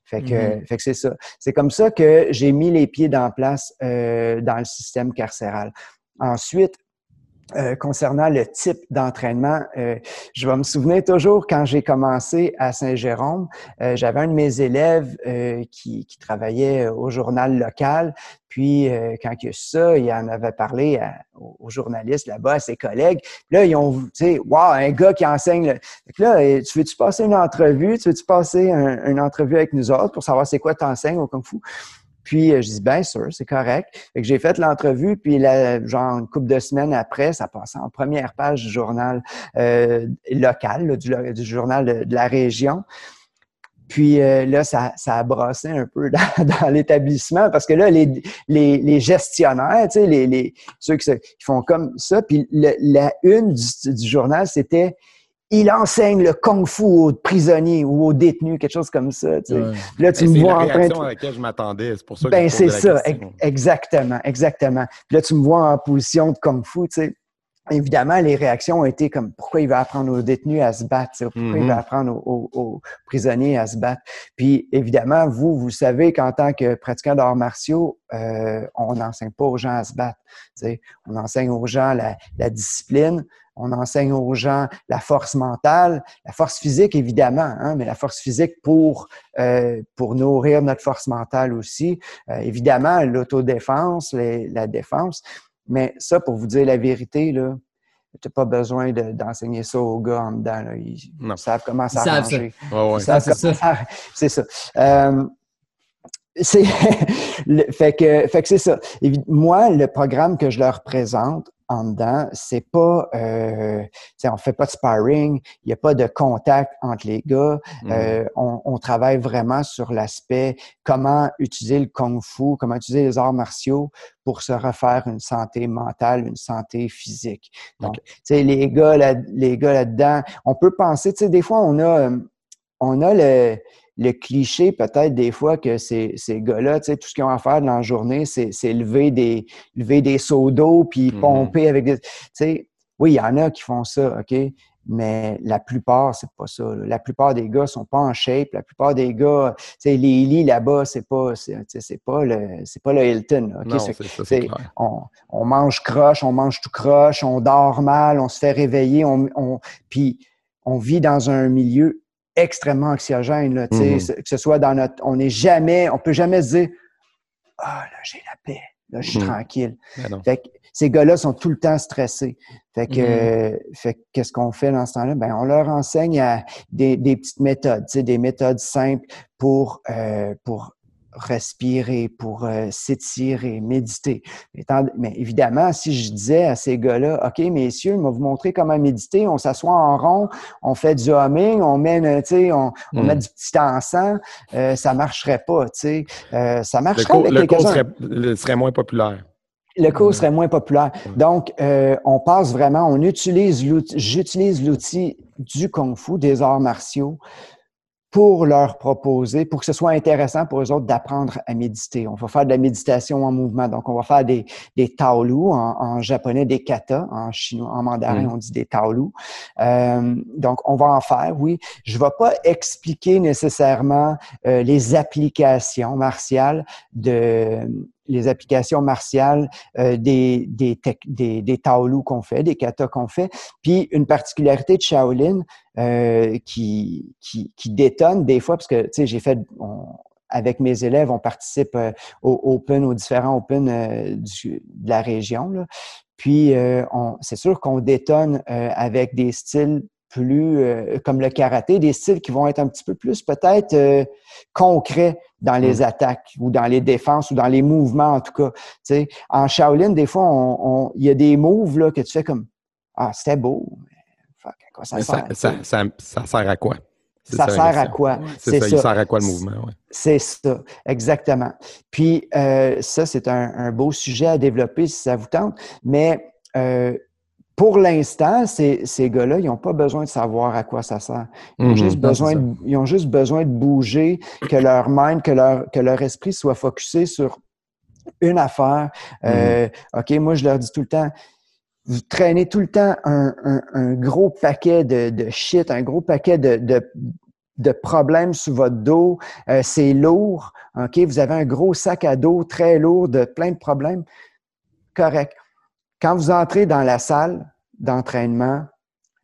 Fait que, mm-hmm. fait que c'est ça. C'est comme ça que j'ai mis les pieds dans place dans le système carcéral. Ensuite, euh, concernant le type d'entraînement, euh, je vais me souvenir toujours quand j'ai commencé à Saint-Jérôme, euh, j'avais un de mes élèves qui, qui, travaillait au journal local. Puis quand il a ça, il en avait parlé aux journalistes là-bas, à ses collègues. Là, ils ont, tu sais, wow, un gars qui enseigne. Fait là, tu veux-tu passer une entrevue? Tu veux-tu passer une entrevue avec nous autres pour savoir c'est quoi tu enseignes au Kung Fu? Puis euh, je dis bien sûr, c'est correct. Fait que j'ai fait l'entrevue, puis genre une couple de semaines après, ça passait en première page du journal euh, local, du, journal de, la région. Puis euh, là, ça, a brassé un peu dans, l'établissement parce que là, les, les, gestionnaires, tu sais, les, ceux qui, font comme ça, puis la une du journal, c'était il enseigne le kung-fu aux prisonniers ou aux détenus, quelque chose comme ça. Tu sais. Là, tu me vois en train de... à laquelle je m'attendais. C'est pour ça que ben, c'est ça, exactement, exactement. Puis là, tu me vois en position de kung-fu, tu sais. Évidemment, les réactions ont été comme pourquoi il va apprendre aux détenus à se battre, pourquoi il va mm-hmm. apprendre aux, prisonniers à se battre. Puis évidemment, vous, vous savez qu'en tant que pratiquant d'arts martiaux, euh, on n'enseigne pas aux gens à se battre. Tu sais. On enseigne aux gens la, la discipline, on enseigne aux gens la force mentale, la force physique évidemment, hein, mais la force physique pour euh, pour nourrir notre force mentale aussi. Euh, évidemment, l'autodéfense, la défense. Mais ça, pour vous dire la vérité, là, tu n'as pas besoin d'enseigner ça aux gars en dedans. Ils, savent comment ça s'arranger. C'est ça. Euh, c'est fait que fait que c'est ça. moi, le programme que je leur présente, en dedans, c'est pas, euh, on fait pas de sparring, il n'y a pas de contact entre les gars. Mm. Euh, on, on, travaille vraiment sur l'aspect comment utiliser le kung-fu, comment utiliser les arts martiaux pour se refaire une santé mentale, une santé physique. Donc, tu sais, les gars, là, les gars là-dedans, on peut penser, tu sais, des fois on a, on a le le cliché peut-être des fois que ces, ces gars-là, tu sais, tout ce qu'ils ont à faire dans la journée, c'est, lever des lever des seaux d'eau puis mm-hmm. pomper avec des. Tu sais, oui, il y en a qui font ça, OK? Mais la plupart, c'est pas ça. La plupart des gars sont pas en shape. La plupart des gars, tu sais, les lits là-bas, c'est pas, c'est, pas le, c'est pas le Hilton. OK? Non, c'est, on, on, mange croche, on mange tout croche, on dort mal, on se fait réveiller, on, on puis on vit dans un milieu extrêmement anxiogène. Là, mhm. Que ce soit dans notre. On n'est jamais, on peut jamais se dire Ah, là, j'ai la paix, là, je suis mhm. tranquille. Ben fait que ces gars-là sont tout le temps stressés. Fait que, mhm. fait qu'est-ce qu'on fait dans ce temps-là? Ben, on leur enseigne à des, des petites méthodes, des méthodes simples pour, euh, pour respirer, pour euh, s'étirer, méditer. Mais, évidemment, si je disais à ces gars-là, OK, messieurs, on va vous montrer comment méditer, on s'assoit en rond, on fait du humming, on met, on, on met hmm. du petit encens, euh, ça marcherait pas, tu sais. Euh, ça marcherait Le cours, serait, moins populaire le cours serait moins populaire. Donc, euh, on passe vraiment, on utilise j'utilise l'outil du Kung Fu, des arts martiaux, pour leur proposer, pour que ce soit intéressant pour eux autres d'apprendre à méditer. On va faire de la méditation en mouvement. Donc, on va faire des, des taolu, en, en japonais des kata, en chinois, en mandarin, mm. on dit des taolu. Euh, donc, on va en faire, oui. Je ne vais pas expliquer nécessairement euh, les applications martiales de, les applications martiales euh, des, des, des, des taolu qu'on fait, des katas qu'on fait. Puis une particularité de Shaolin euh, qui, qui, qui, détonne des fois, parce que, tu sais, j'ai fait, avec mes élèves, on participe euh, aux Open, aux différents Open euh, du, de la région. Là. Puis, c'est sûr qu'on détonne avec des styles plus comme le karaté, des styles qui vont être un petit peu plus peut-être concrets dans les attaques ou dans les défenses ou dans les mouvements, en tout cas. sais, en Shaolin, des fois, on, il y a des moves là, que tu fais comme Ah, c'était beau. Fuck, à quoi ça sert? Ça, ça, ça, sert à quoi? Ça, sert à quoi? c'est ça, il sert à quoi le mouvement? Ouais. C'est ça, exactement. Puis euh, ça, c'est un, un, beau sujet à développer si ça vous tente, mais euh, pour l'instant, ces, ces gars-là, ils n'ont pas besoin de savoir à quoi ça sert. Ils ont, mhm. juste, besoin de, ils ont juste besoin de bouger, que leur mind, que leur, que leur esprit soit focusé sur une affaire. Euh, mhm. OK, moi, je leur dis tout le temps, vous traînez tout le temps un, un, un gros paquet de, de, shit, un gros paquet de, de, de problèmes sous votre dos. Euh, c'est lourd. OK, vous avez un gros sac à dos très lourd de plein de problèmes. Correct. Quand vous entrez dans la salle d'entraînement,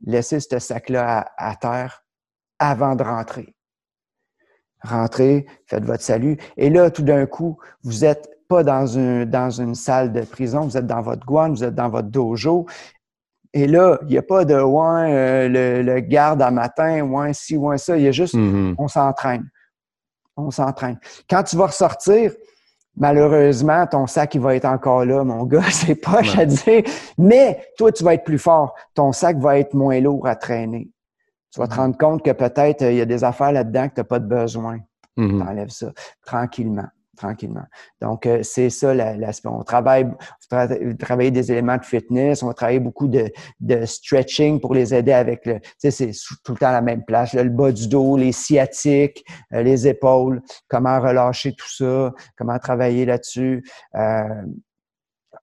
laissez ce sac-là à, terre avant de rentrer. Rentrez, faites votre salut. Et là, tout d'un coup, vous n'êtes pas dans, dans une salle de prison, vous êtes dans votre guan, vous êtes dans votre dojo. Et là, il n'y a pas de ouais, euh, le, garde à matin, ouais, ci, ouais, ça. Il y a juste, mm-hmm. on s'entraîne. On s'entraîne. Quand tu vas ressortir, Malheureusement, ton sac, il va être encore là, mon gars, c'est pas à dire. Mais toi, tu vas être plus fort. Ton sac va être moins lourd à traîner. Tu vas te rendre compte que peut-être euh, il y a des affaires là-dedans que tu n'as pas de besoin. Mm-hmm. Tu enlèves ça tranquillement tranquillement. Donc, euh, c'est ça l'aspect. On travaille, travailler des éléments de fitness, on va travailler beaucoup de, de stretching pour les aider avec le, tu sais, c'est tout le temps la même place, le bas du dos, les sciatiques, euh, les épaules, comment relâcher tout ça, comment travailler là-dessus. Euh,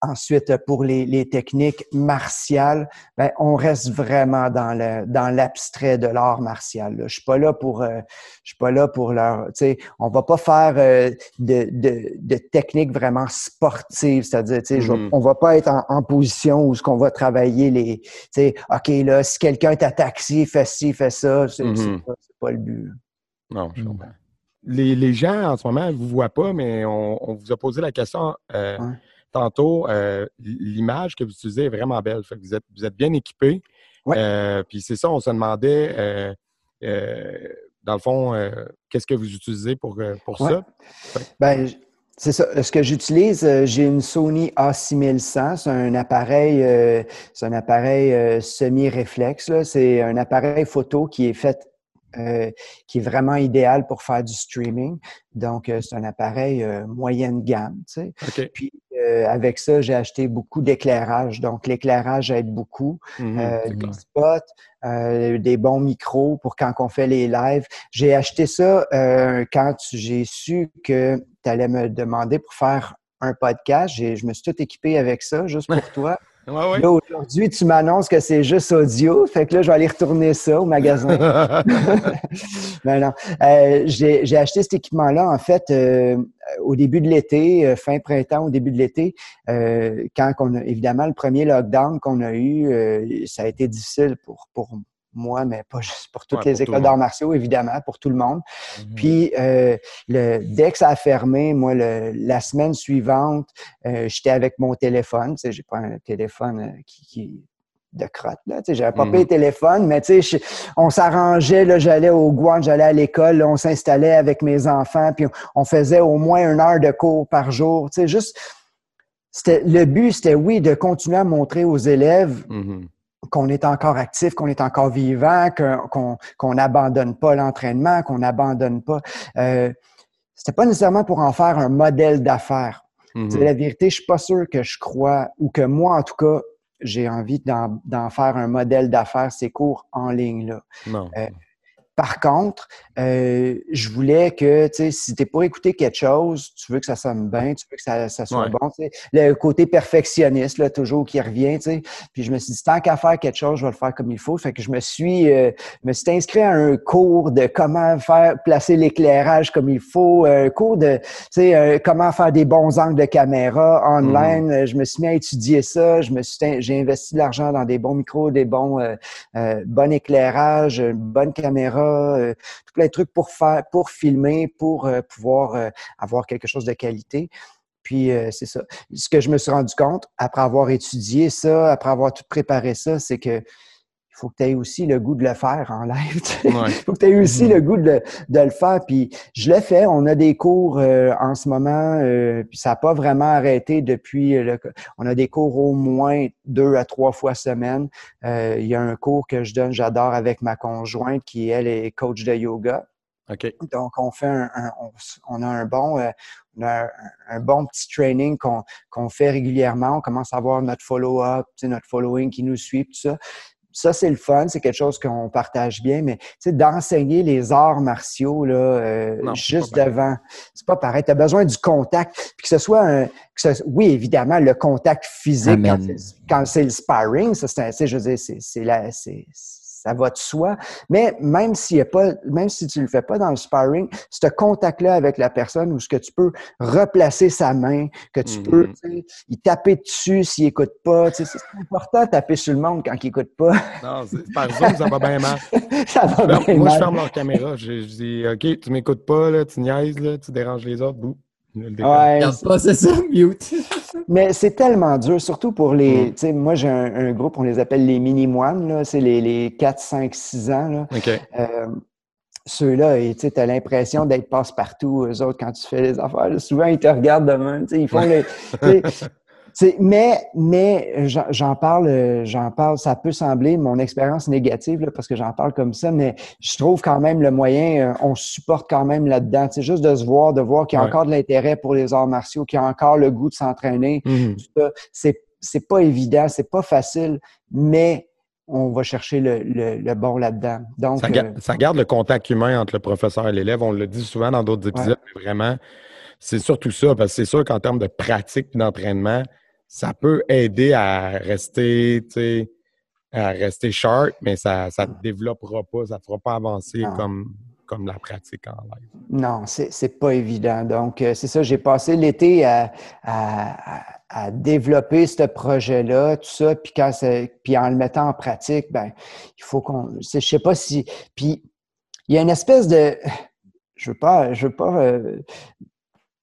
Ensuite, pour les, les techniques martiales, ben, on reste vraiment dans le dans l'abstrait de l'art martial. Là. Je suis pas là pour euh, je suis pas là pour leur. Tu sais, on va pas faire euh, de, de, de techniques vraiment sportives, c'est-à-dire, tu sais, mm-hmm. on va pas être en, en position où ce qu'on va travailler les. Tu sais, ok là, si quelqu'un t'attaque ci, fait ci, fait ça, c'est mm-hmm. pas, pas, le but. Non, je comprends. Les, les, gens en ce moment, vous voient pas, mais on, on vous a posé la question. Euh, tantôt, euh, l'image que vous utilisez est vraiment belle. vous, êtes, vous êtes bien équipé. Euh, puis c'est ça, on se demandait, euh, dans le fond, qu'est-ce que vous utilisez pour, pour ça? Ben, c'est ça. Ce que j'utilise, j'ai une Sony A6100. C'est un appareil, c'est un appareil semi-réflexe. C'est un appareil photo qui est fait qui est vraiment idéal pour faire du streaming. Donc, c'est un appareil moyenne gamme. Tu sais. Puis, euh, avec ça, j'ai acheté beaucoup d'éclairage. Donc, l'éclairage aide beaucoup. Euh, des spots, euh, des bons micros pour quand on fait les lives. J'ai acheté ça quand j'ai su que tu allais me demander pour faire un podcast. Je me suis tout équipé avec ça, juste pour toi. Là, aujourd'hui, tu m'annonces que c'est juste audio. Fait que là, je vais aller retourner ça au magasin. Mais non. Euh, j'ai acheté cet équipement-là, en fait, euh, au début de l'été, euh, fin printemps, au début de l'été, quand on a, évidemment, le premier lockdown qu'on a eu, ça a été difficile pour, pour moi, mais pas juste pour toutes les écoles d'arts martiaux, évidemment, pour tout le monde. Mhm. Puis, euh, le, dès que ça a fermé, moi, le, la semaine suivante, euh, j'étais avec mon téléphone. Tu sais, j'ai pas un téléphone euh, qui, qui de crotte. Là. Tu sais, j'avais pas payé le mhm. téléphone, mais tu sais, on s'arrangeait, là, j'allais au Guan, j'allais à l'école, on s'installait avec mes enfants, puis on, faisait au moins une heure de cours par jour. Tu sais, juste, c'était, le but, c'était, oui, de continuer à montrer aux élèves mhm qu'on est encore actif, qu'on est encore vivant, qu'on n'abandonne pas l'entraînement, qu'on n'abandonne pas. Euh, C'était pas nécessairement pour en faire un modèle d'affaires. Mm-hmm. La vérité, je suis pas sûr que je crois, ou que moi, en tout cas, j'ai envie d'en faire un modèle d'affaires, ces cours en ligne. Là. Non. Euh, par contre, euh, je voulais que, tu sais, si tu pour écouter quelque chose, tu veux que ça sonne bien, tu veux que ça, soit bon, tu sais. Le côté perfectionniste, là, toujours qui revient, tu sais. Puis je me suis dit, tant qu'à faire quelque chose, je vais le faire comme il faut. Fait que je me suis, euh, me suis inscrit à un cours de comment faire, placer l'éclairage comme il faut, un cours de, tu sais, euh, comment faire des bons angles de caméra online. Mm. Je me suis mis à étudier ça. Je me suis, j'ai investi de l'argent dans des bons micros, des bons, bon éclairage, une bonne caméra, euh, tout plein de trucs pour faire, pour filmer, pour euh, pouvoir euh, avoir quelque chose de qualité. Puis c'est ça. Ce que je me suis rendu compte après avoir étudié ça, après avoir tout préparé ça, c'est que faut que tu aies aussi le goût de le faire en live. Il faut que tu aies aussi le goût de, le faire. Puis je le fais. On a des cours euh, en ce moment, euh, puis ça n'a pas vraiment arrêté depuis. Le, on a des cours au moins deux à trois fois semaine. Euh, il y a un cours que je donne, j'adore avec ma conjointe qui, elle, est coach de yoga. Donc, on fait un, on, a un bon, on a un, bon petit training qu'on fait régulièrement. On commence à avoir notre follow-up, notre following qui nous suit, tout ça ça, c'est le fun, c'est quelque chose qu'on partage bien, mais d'enseigner les arts martiaux là, euh, juste devant, c'est pas pareil. Tu as besoin du contact. Puis que ce soit un. oui, évidemment, le contact physique quand c'est le sparring, ça, c'est, je veux dire, c'est, la, c'est, ça va de soi. Mais même s'il a pas, même si tu le fais pas dans le sparring, ce contact-là avec la personne où ce que tu peux replacer sa main, que tu peux, mm-hmm. y taper dessus s'il écoute pas. C'est important de taper sur le monde quand il écoute pas. Non, par Zoom, ça va bien mal. ça va bien Moi, je ferme leur caméra. Je, dis, OK, tu m'écoutes pas, là, tu niaises, là, tu déranges les autres. Bouh. Ouais, pas, c'est ça, mute. Mais c'est tellement dur, surtout pour les. Mm. Sais, moi, j'ai un, groupe, on les appelle les mini-moines, c'est les, les 4, 5, 6 ans. Là. Euh, ceux-là, tu as l'impression d'être passe-partout, eux autres, quand tu fais les affaires. souvent, ils te regardent de même. Ils font les. Mais mais j'en parle, j'en parle, ça peut sembler mon expérience négative parce que j'en parle comme ça, mais je trouve quand même le moyen, euh, on supporte quand même là-dedans. C'est juste de se voir, de voir qu'il y a encore de l'intérêt pour les arts martiaux, qu'il y a encore le goût de s'entraîner. Mmh. C'est c'est pas évident, c'est pas facile, mais on va chercher le, bon là-dedans. Donc, euh, ça, garde le contact humain entre le professeur et l'élève. On le dit souvent dans d'autres épisodes, mais vraiment, c'est surtout ça, parce que c'est sûr qu'en termes de pratique et d'entraînement, ça peut aider à rester, à rester sharp, mais ça ne te développera pas, ça ne te fera pas avancer comme, comme la pratique en live. Non, c'est n'est pas évident. Donc, euh, c'est ça, j'ai passé l'été à, développer ce projet-là, tout ça, puis, quand puis en le mettant en pratique, ben, il faut qu'on. Je sais pas si. Puis, il y a une espèce de. Je veux pas, je veux pas euh,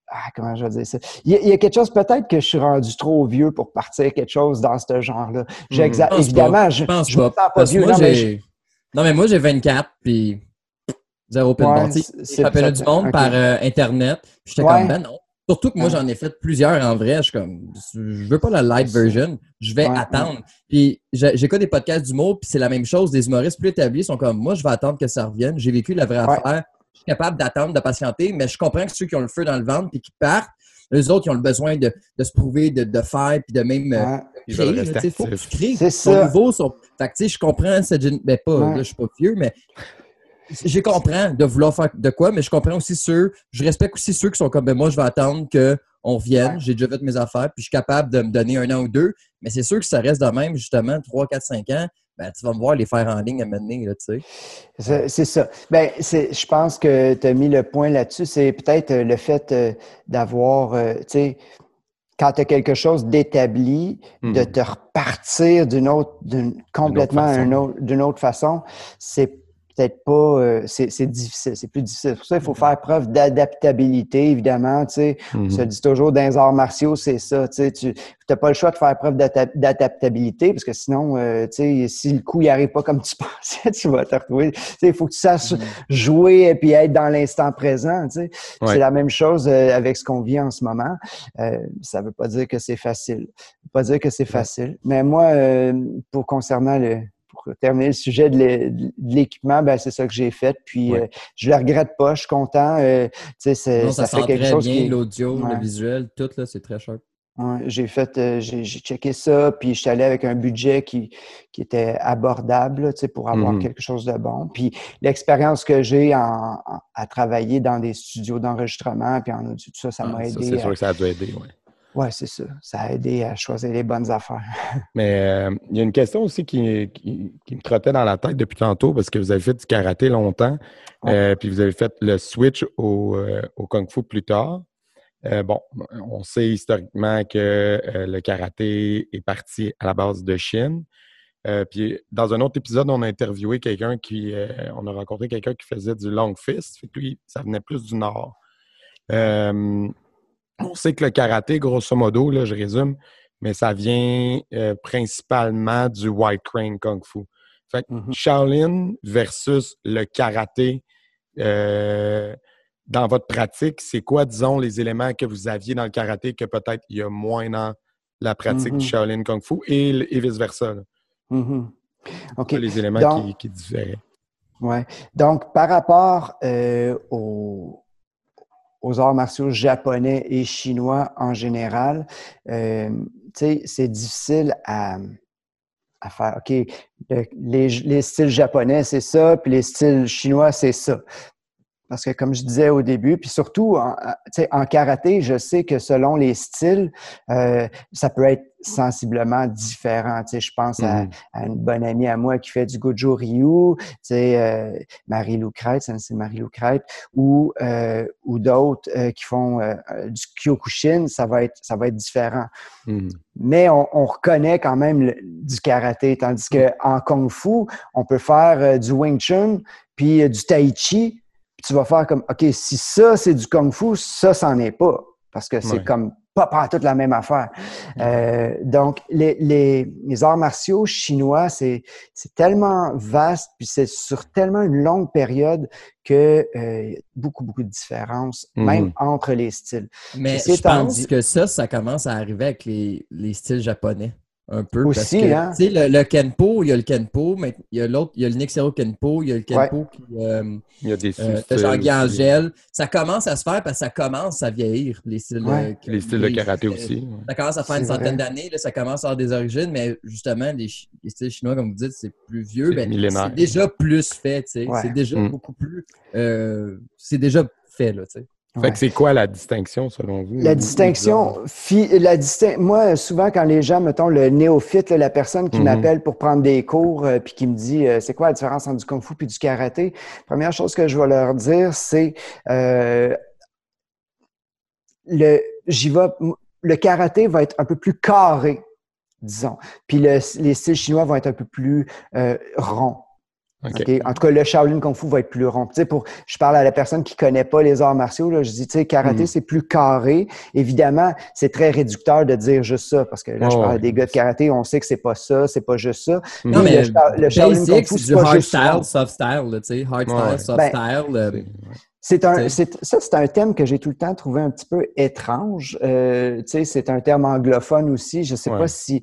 ah, comment je vais dire ça? Il y, a, quelque chose, peut-être que je suis rendu trop vieux pour partir quelque chose dans ce genre-là. Hmm. Évidemment, je, pense je, pas. pas vieux. non, mais non, mais moi, j'ai 24, puis zéro penalty. Ouais, J'appelle du monde par euh, Internet. J'étais comme, ben non. Surtout que moi, j'en ai fait plusieurs en vrai. Je suis comme, je veux pas la light version. Je vais attendre. Puis j'écoute des podcasts d'humour, puis c'est la même chose. Des humoristes plus établis sont comme, moi, je vais attendre que ça revienne. J'ai vécu la vraie affaire capable d'attendre, de patienter, mais je comprends que ceux qui ont le feu dans le ventre et qui partent, les autres, ils ont le besoin de, se prouver, de, faire, puis de même euh, créer. Il faut que tu crées. C'est ça. Nouveau, Fait que, je comprends cette... Ben, pas, là, je suis pas vieux, mais je comprends de vouloir faire de quoi, mais je comprends aussi ceux, je respecte aussi ceux qui sont comme, ben moi, je vais attendre qu'on revienne, j'ai déjà fait mes affaires, puis je suis capable de me donner un an ou deux, mais c'est sûr que ça reste de même, justement, 3, 4, 5 ans, ben, tu vas me voir les faire en ligne à mener, là, tu sais. C'est ça. Ben, je pense que tu as mis le point là-dessus. C'est peut-être euh, le fait euh, d'avoir, euh, tu sais, quand tu as quelque chose d'établi, de hmm. te repartir d'une autre, d'une complètement d'une autre façon, c'est peut-être pas, euh, c'est difficile, c'est plus difficile. Pour ça, il faut faire preuve d'adaptabilité, évidemment. Tu sais, on se mhm. dit toujours dans les arts martiaux, c'est ça. Tu sais, tu n'as pas le choix de faire preuve d'adaptabilité parce que sinon, euh, tu sais, si le coup n'y arrive pas comme tu pensais, tu vas te retrouver. Tu sais, il faut que tu saches mhm. jouer et puis être dans l'instant présent. Tu sais. C'est la même chose euh, avec ce qu'on vit en ce moment. ça ne veut pas dire que c'est facile. Ça veut pas dire que c'est facile. Mais moi, pour concernant le pour terminer le sujet de l'équipement, ben, c'est ça que j'ai fait. Puis euh, je le regrette pas, je suis content. Euh, ça, ça fait quelque chose bien, l'audio, le visuel, tout là, c'est très cher. j'ai fait, euh, j'ai checké ça, puis je suis allé avec un budget qui, qui était abordable pour avoir mmh quelque chose de bon. Puis l'expérience que j'ai à travailler dans des studios d'enregistrement, puis en audio, tout ça, ça ah, m'a aidé. C'est sûr que ça a dû aider, oui. Oui, c'est ça. Ça a aidé à choisir les bonnes affaires. Mais euh, il y a une question aussi qui, me trottait dans la tête depuis tantôt parce que vous avez fait du karaté longtemps, euh, puis vous avez fait le switch au, euh, kung fu plus tard. bon, on sait historiquement que le karaté est parti à la base de Chine. puis dans un autre épisode, on a interviewé quelqu'un qui, on a rencontré quelqu'un qui faisait du long fist. Fait que lui, ça venait plus du nord on sait que le karaté, grosso modo, là, je résume, mais ça vient euh, principalement du White Crane Kung Fu. Fait que mm-hmm. Shaolin versus le karaté, euh, dans votre pratique, c'est quoi, disons, les éléments que vous aviez dans le karaté que peut-être il y a moins dans la pratique du mm-hmm. Shaolin Kung Fu et, vice-versa? Mm-hmm. Les éléments qui, qui différaient? Oui. Donc, par rapport euh, aux, arts martiaux japonais et chinois en général, euh, c'est difficile à, à, faire. OK, les, les, styles japonais, c'est ça, puis les styles chinois, c'est ça. Parce que comme je disais au début, puis surtout en, en karaté, je sais que selon les styles, euh, ça peut être sensiblement différent. je pense mm-hmm. à, une bonne amie à moi qui fait du Gojo Ryu, euh, Marie-Lou Crête, c'est Marie-Lou ou, euh, ou d'autres qui font du Kyokushin, ça va être, ça va être différent. Mm-hmm. Mais on, on, reconnaît quand même du karaté, tandis qu'en Kung Fu, on peut faire du Wing Chun, puis du Tai Chi, tu vas faire comme, OK, si ça, c'est du kung-fu, ça, c'en est pas. Parce que c'est comme pas, pas toute la même affaire. Euh, donc, les, les, les, arts martiaux chinois, c'est tellement vaste, puis c'est sur tellement une longue période que euh, beaucoup, beaucoup de différences, même mhm. entre les styles. Mais je pense que ça, ça commence à arriver avec les, les styles japonais un peu. Aussi, parce que, hein? Tu sais, le, Kenpo, il y a le Kenpo, mais il y a l'autre, il y a le Nixero Kenpo, il y a le Kenpo qui. Euh, il y a des euh, Jean-Guy Ça commence à se faire parce que ça commence à vieillir, les styles, euh, les styles de karaté aussi. Ça commence à faire une centaine d'années, ça commence à avoir des origines, mais justement, les, styles chinois, comme vous dites, c'est plus vieux. C'est ben, déjà plus fait, tu sais. C'est déjà mm. beaucoup plus. Euh, c'est déjà fait, là, tu sais. Fait que c'est quoi la distinction selon vous? La distinction, la moi, souvent, quand les gens, mettons, le néophyte, la personne qui mhm. m'appelle pour prendre des cours, euh, puis qui me dit euh, c'est quoi la différence entre du kung fu et du karaté, première chose que je vais leur dire, c'est euh, le j'y vais, le karaté va être un peu plus carré, disons. Puis les styles chinois vont être un peu plus ronds. En tout cas, le Shaolin Kung Fu va être plus rond. pour, je parle à la personne qui connaît pas les arts martiaux. Là, je dis, tu sais, karaté, mm. c'est plus carré. Évidemment, c'est très réducteur de dire juste ça, parce que là, je parle des gars de karaté, on sait que c'est pas ça, c'est pas juste ça. Non, mais le, Shaolin Kung Fu, c'est du hard style, soft style, tu sais, hard style, soft ben, style. C'est un, ça, c'est un thème que j'ai tout le temps trouvé un petit peu étrange. Euh, c'est un terme anglophone aussi. Je sais pas si,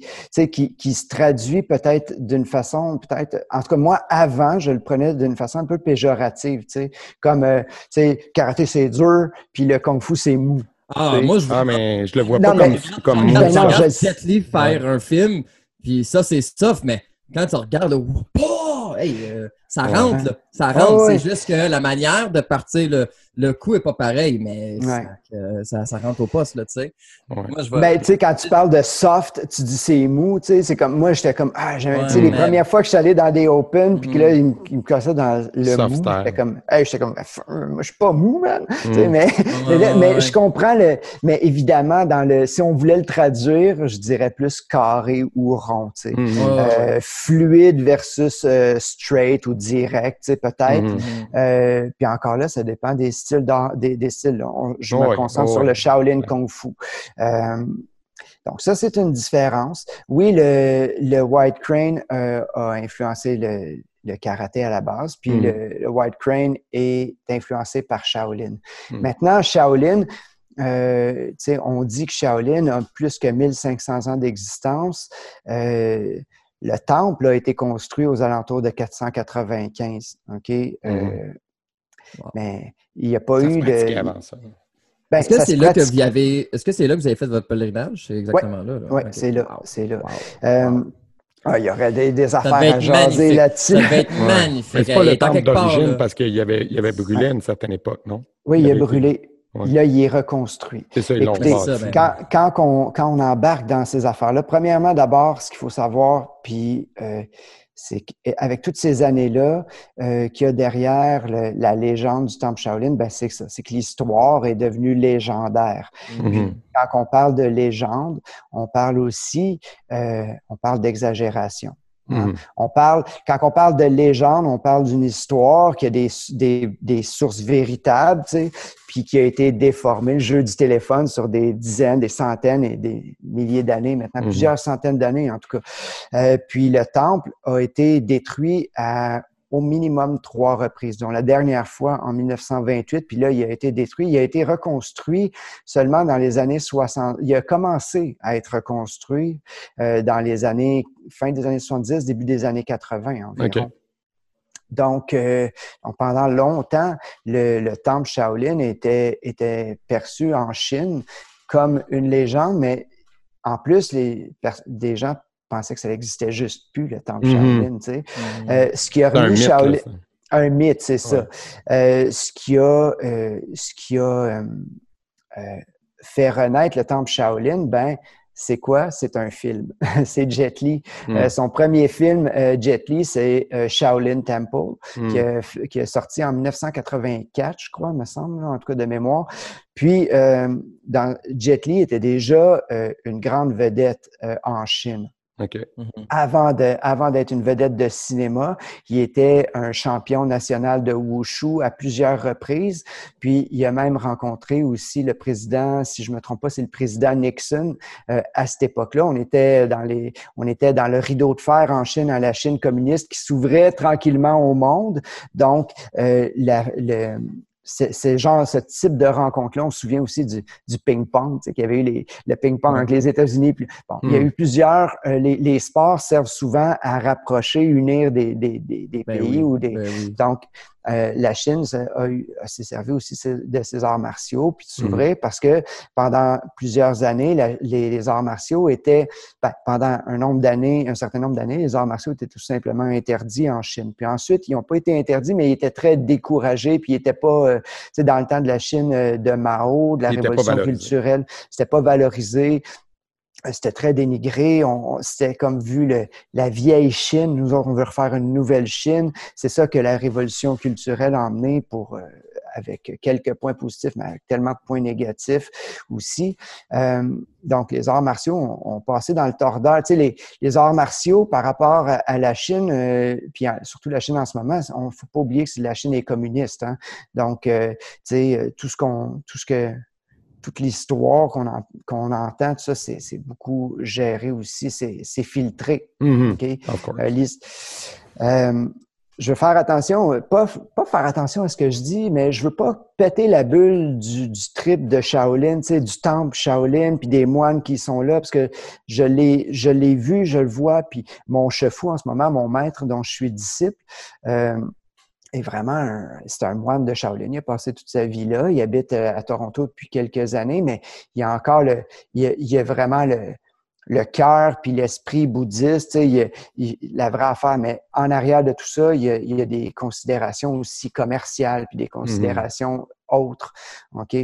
qui, qui se traduit peut-être d'une façon, peut-être, en tout cas, moi, avant, je le prenais d'une façon un peu péjorative, sais, comme, euh, tu sais, karaté, c'est dur, puis le kung-fu, c'est mou. Ah, moi, je, ah, mais je le vois pas comme, comme mou. Quand tu regardes livres faire un film, puis ça, c'est stuff, mais quand tu regardes, oh, hey, euh, ça rentre, là. Ça rentre. C'est juste que la manière de partir le, le coup est pas pareil, mais ça, ça, rentre au poste, là, tu sais. Je ben, tu sais, quand tu parles de soft, tu dis c'est mou, tu sais, c'est comme, moi, j'étais comme, ah, tu sais, les premières fois que je suis allé dans des open, puis que là, mm. il, me cassait dans le mou, j'étais comme, hey, j'étais comme, moi, je suis pas mou, man, tu sais, mm. mais, mais, je comprends le, mais évidemment, dans le, si on voulait le traduire, je dirais plus carré ou rond, tu sais. Mm. Euh, fluide versus euh, straight ou direct, peut-être. Euh, puis encore là, ça dépend des styles. Des, des styles je me concentre sur le Shaolin Kung Fu. Euh, donc, ça, c'est une différence. Oui, le, le White Crane euh, a influencé le, le, karaté à la base, puis mm. le, White Crane est influencé par Shaolin. Mm. Maintenant, Shaolin, euh, on dit que Shaolin a plus que 1500 ans d'existence. Euh, le temple a été construit aux alentours de 495. OK? Mm. Mais il n'y a pas eu de. Ben, est-ce que c'est là que vous avez est-ce que c'est là que vous avez fait votre pèlerinage? C'est exactement là. Oui, c'est là. C'est là. Euh, ah, il y aurait des, affaires à jaser là-dessus. Ça va être magnifique. C'est pas le temple d'origine parce qu'il y avait, il avait brûlé à une certaine époque, non? Oui, il, a brûlé. Là, il est reconstruit. C'est ça, ils l'ont ben quand, quand, on, quand on embarque dans ces affaires-là, premièrement, d'abord, ce qu'il faut savoir, puis euh, c'est qu'avec toutes ces années-là euh, qu'il y a derrière la légende du temple Shaolin, ben c'est ça, c'est que l'histoire est devenue légendaire. Mm-hmm. quand on parle de légende, on parle aussi, euh, on parle d'exagération. Hein. Mhm. On parle, quand on parle de légende, on parle d'une histoire qui a des, des, des sources véritables, tu sais, puis qui a été déformée, le jeu du téléphone sur des dizaines, des centaines et des milliers d'années, maintenant mhm. plusieurs centaines d'années en tout cas. Euh, puis le temple a été détruit à au minimum trois reprises, dont la dernière fois en 1928, puis là, il a été détruit. Il a été reconstruit seulement dans les années 60. Il a commencé à être reconstruit euh, dans les années, fin des années 70, début des années 80 environ. Donc, euh, donc, pendant longtemps, le, le, temple Shaolin était, était perçu en Chine comme une légende, mais en plus, les, des gens pensais que ça n'existait juste plus, le temple mm-hmm. Shaolin. Tu sais. Mm-hmm. euh, ce qui a remis Shaolin. un mythe, c'est ça. Euh, ce qui a, euh, ce qui a euh, fait renaître le temple Shaolin, ben, c'est quoi? C'est un film. c'est Jet Li. Mm. son premier film, Jet Li, c'est Shaolin Temple, mm. qui, a, qui, est sorti en 1984, je crois, me semble, en tout cas de mémoire. Puis, dans, Jet Li était déjà une grande vedette en Chine. Mhm. Avant, de, avant d'être une vedette de cinéma, il était un champion national de wushu à plusieurs reprises. Puis il a même rencontré aussi le président, si je me trompe pas, c'est le président Nixon. Euh, à cette époque-là, on était dans les, on était dans le rideau de fer en Chine, à la Chine communiste qui s'ouvrait tranquillement au monde. Donc euh, la, le, c'est genre ce type de rencontre-là. On se souvient aussi du, du ping-pong, tu sais, qu'il y avait eu les, le ping-pong avec les États-Unis. Bon, Il y a hmm. eu plusieurs. Euh, les, les, sports servent souvent à rapprocher, unir des, des, des, des ben pays ou des. Ben donc, euh, la Chine s'est servi aussi de ses arts martiaux, puis de s'ouvrir mm. parce que pendant plusieurs années, les, arts martiaux étaient, ben, pendant un nombre d'années, un certain nombre d'années, les arts martiaux étaient tout simplement interdits en Chine. Puis ensuite, ils n'ont pas été interdits, mais ils étaient très découragés, puis ils n'étaient pas, euh, tu sais, dans le temps de la Chine euh, de Mao, de la révolution culturelle, c'était pas valorisé c'était très dénigré. On, c'était comme vu le, la vieille Chine. Nous on veut refaire une nouvelle Chine. C'est ça que la révolution culturelle a emmené pour, euh, avec quelques points positifs, mais avec tellement de points négatifs aussi. Euh, donc, les arts martiaux ont, passé dans le tordeur. Tu sais, les, les arts martiaux par rapport à, la Chine, euh, puis surtout la Chine en ce moment, on faut pas oublier que la Chine est communiste. Hein? Donc, tu sais, tout ce qu'on, tout ce que toute l'histoire qu'on entend, tout ça, c'est beaucoup géré aussi, c'est filtré. Euh, euh, je veux faire attention, pas, pas faire attention à ce que je dis, mais je veux pas péter la bulle du, du trip de Shaolin, du temple Shaolin, puis des moines qui sont là, parce que je l'ai, vu, je le vois, puis mon chef en ce moment, mon maître dont je suis disciple, euh, est vraiment c'est un moine de Shaolin. Il a passé toute sa vie là. Il habite euh, à Toronto depuis quelques années, mais il y a encore le, il y a, vraiment le, le cœur puis l'esprit bouddhiste, il a, la vraie affaire. Mais en arrière de tout ça, il y a, il a des considérations aussi commerciales puis des mm-hmm. considérations autres. OK?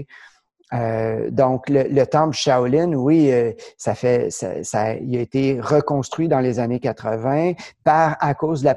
Euh, donc, le, le, temple Shaolin, oui, euh, ça fait, ça, ça, il a été reconstruit dans les années 80 par à cause de la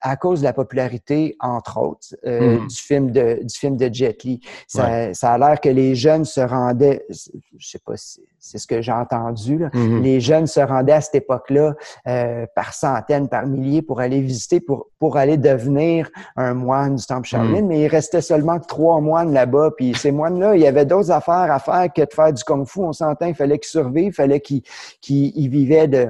à cause de la popularité, entre autres, euh, mm. du film de du film de Jet Li. Ça, ça a l'air que les jeunes se rendaient, je sais pas si c'est ce que j'ai entendu, là, mm-hmm. les jeunes se rendaient à cette époque-là euh, par centaines, par milliers pour aller visiter, pour pour aller devenir un moine du temple Shaolin, mm. mais il restait seulement trois moines là-bas. Puis ces moines-là, il y avait d'autres affaires à faire que de faire du kung-fu. On s'entend, il fallait qu'ils survivent, il fallait qu'ils qu'ils vivaient de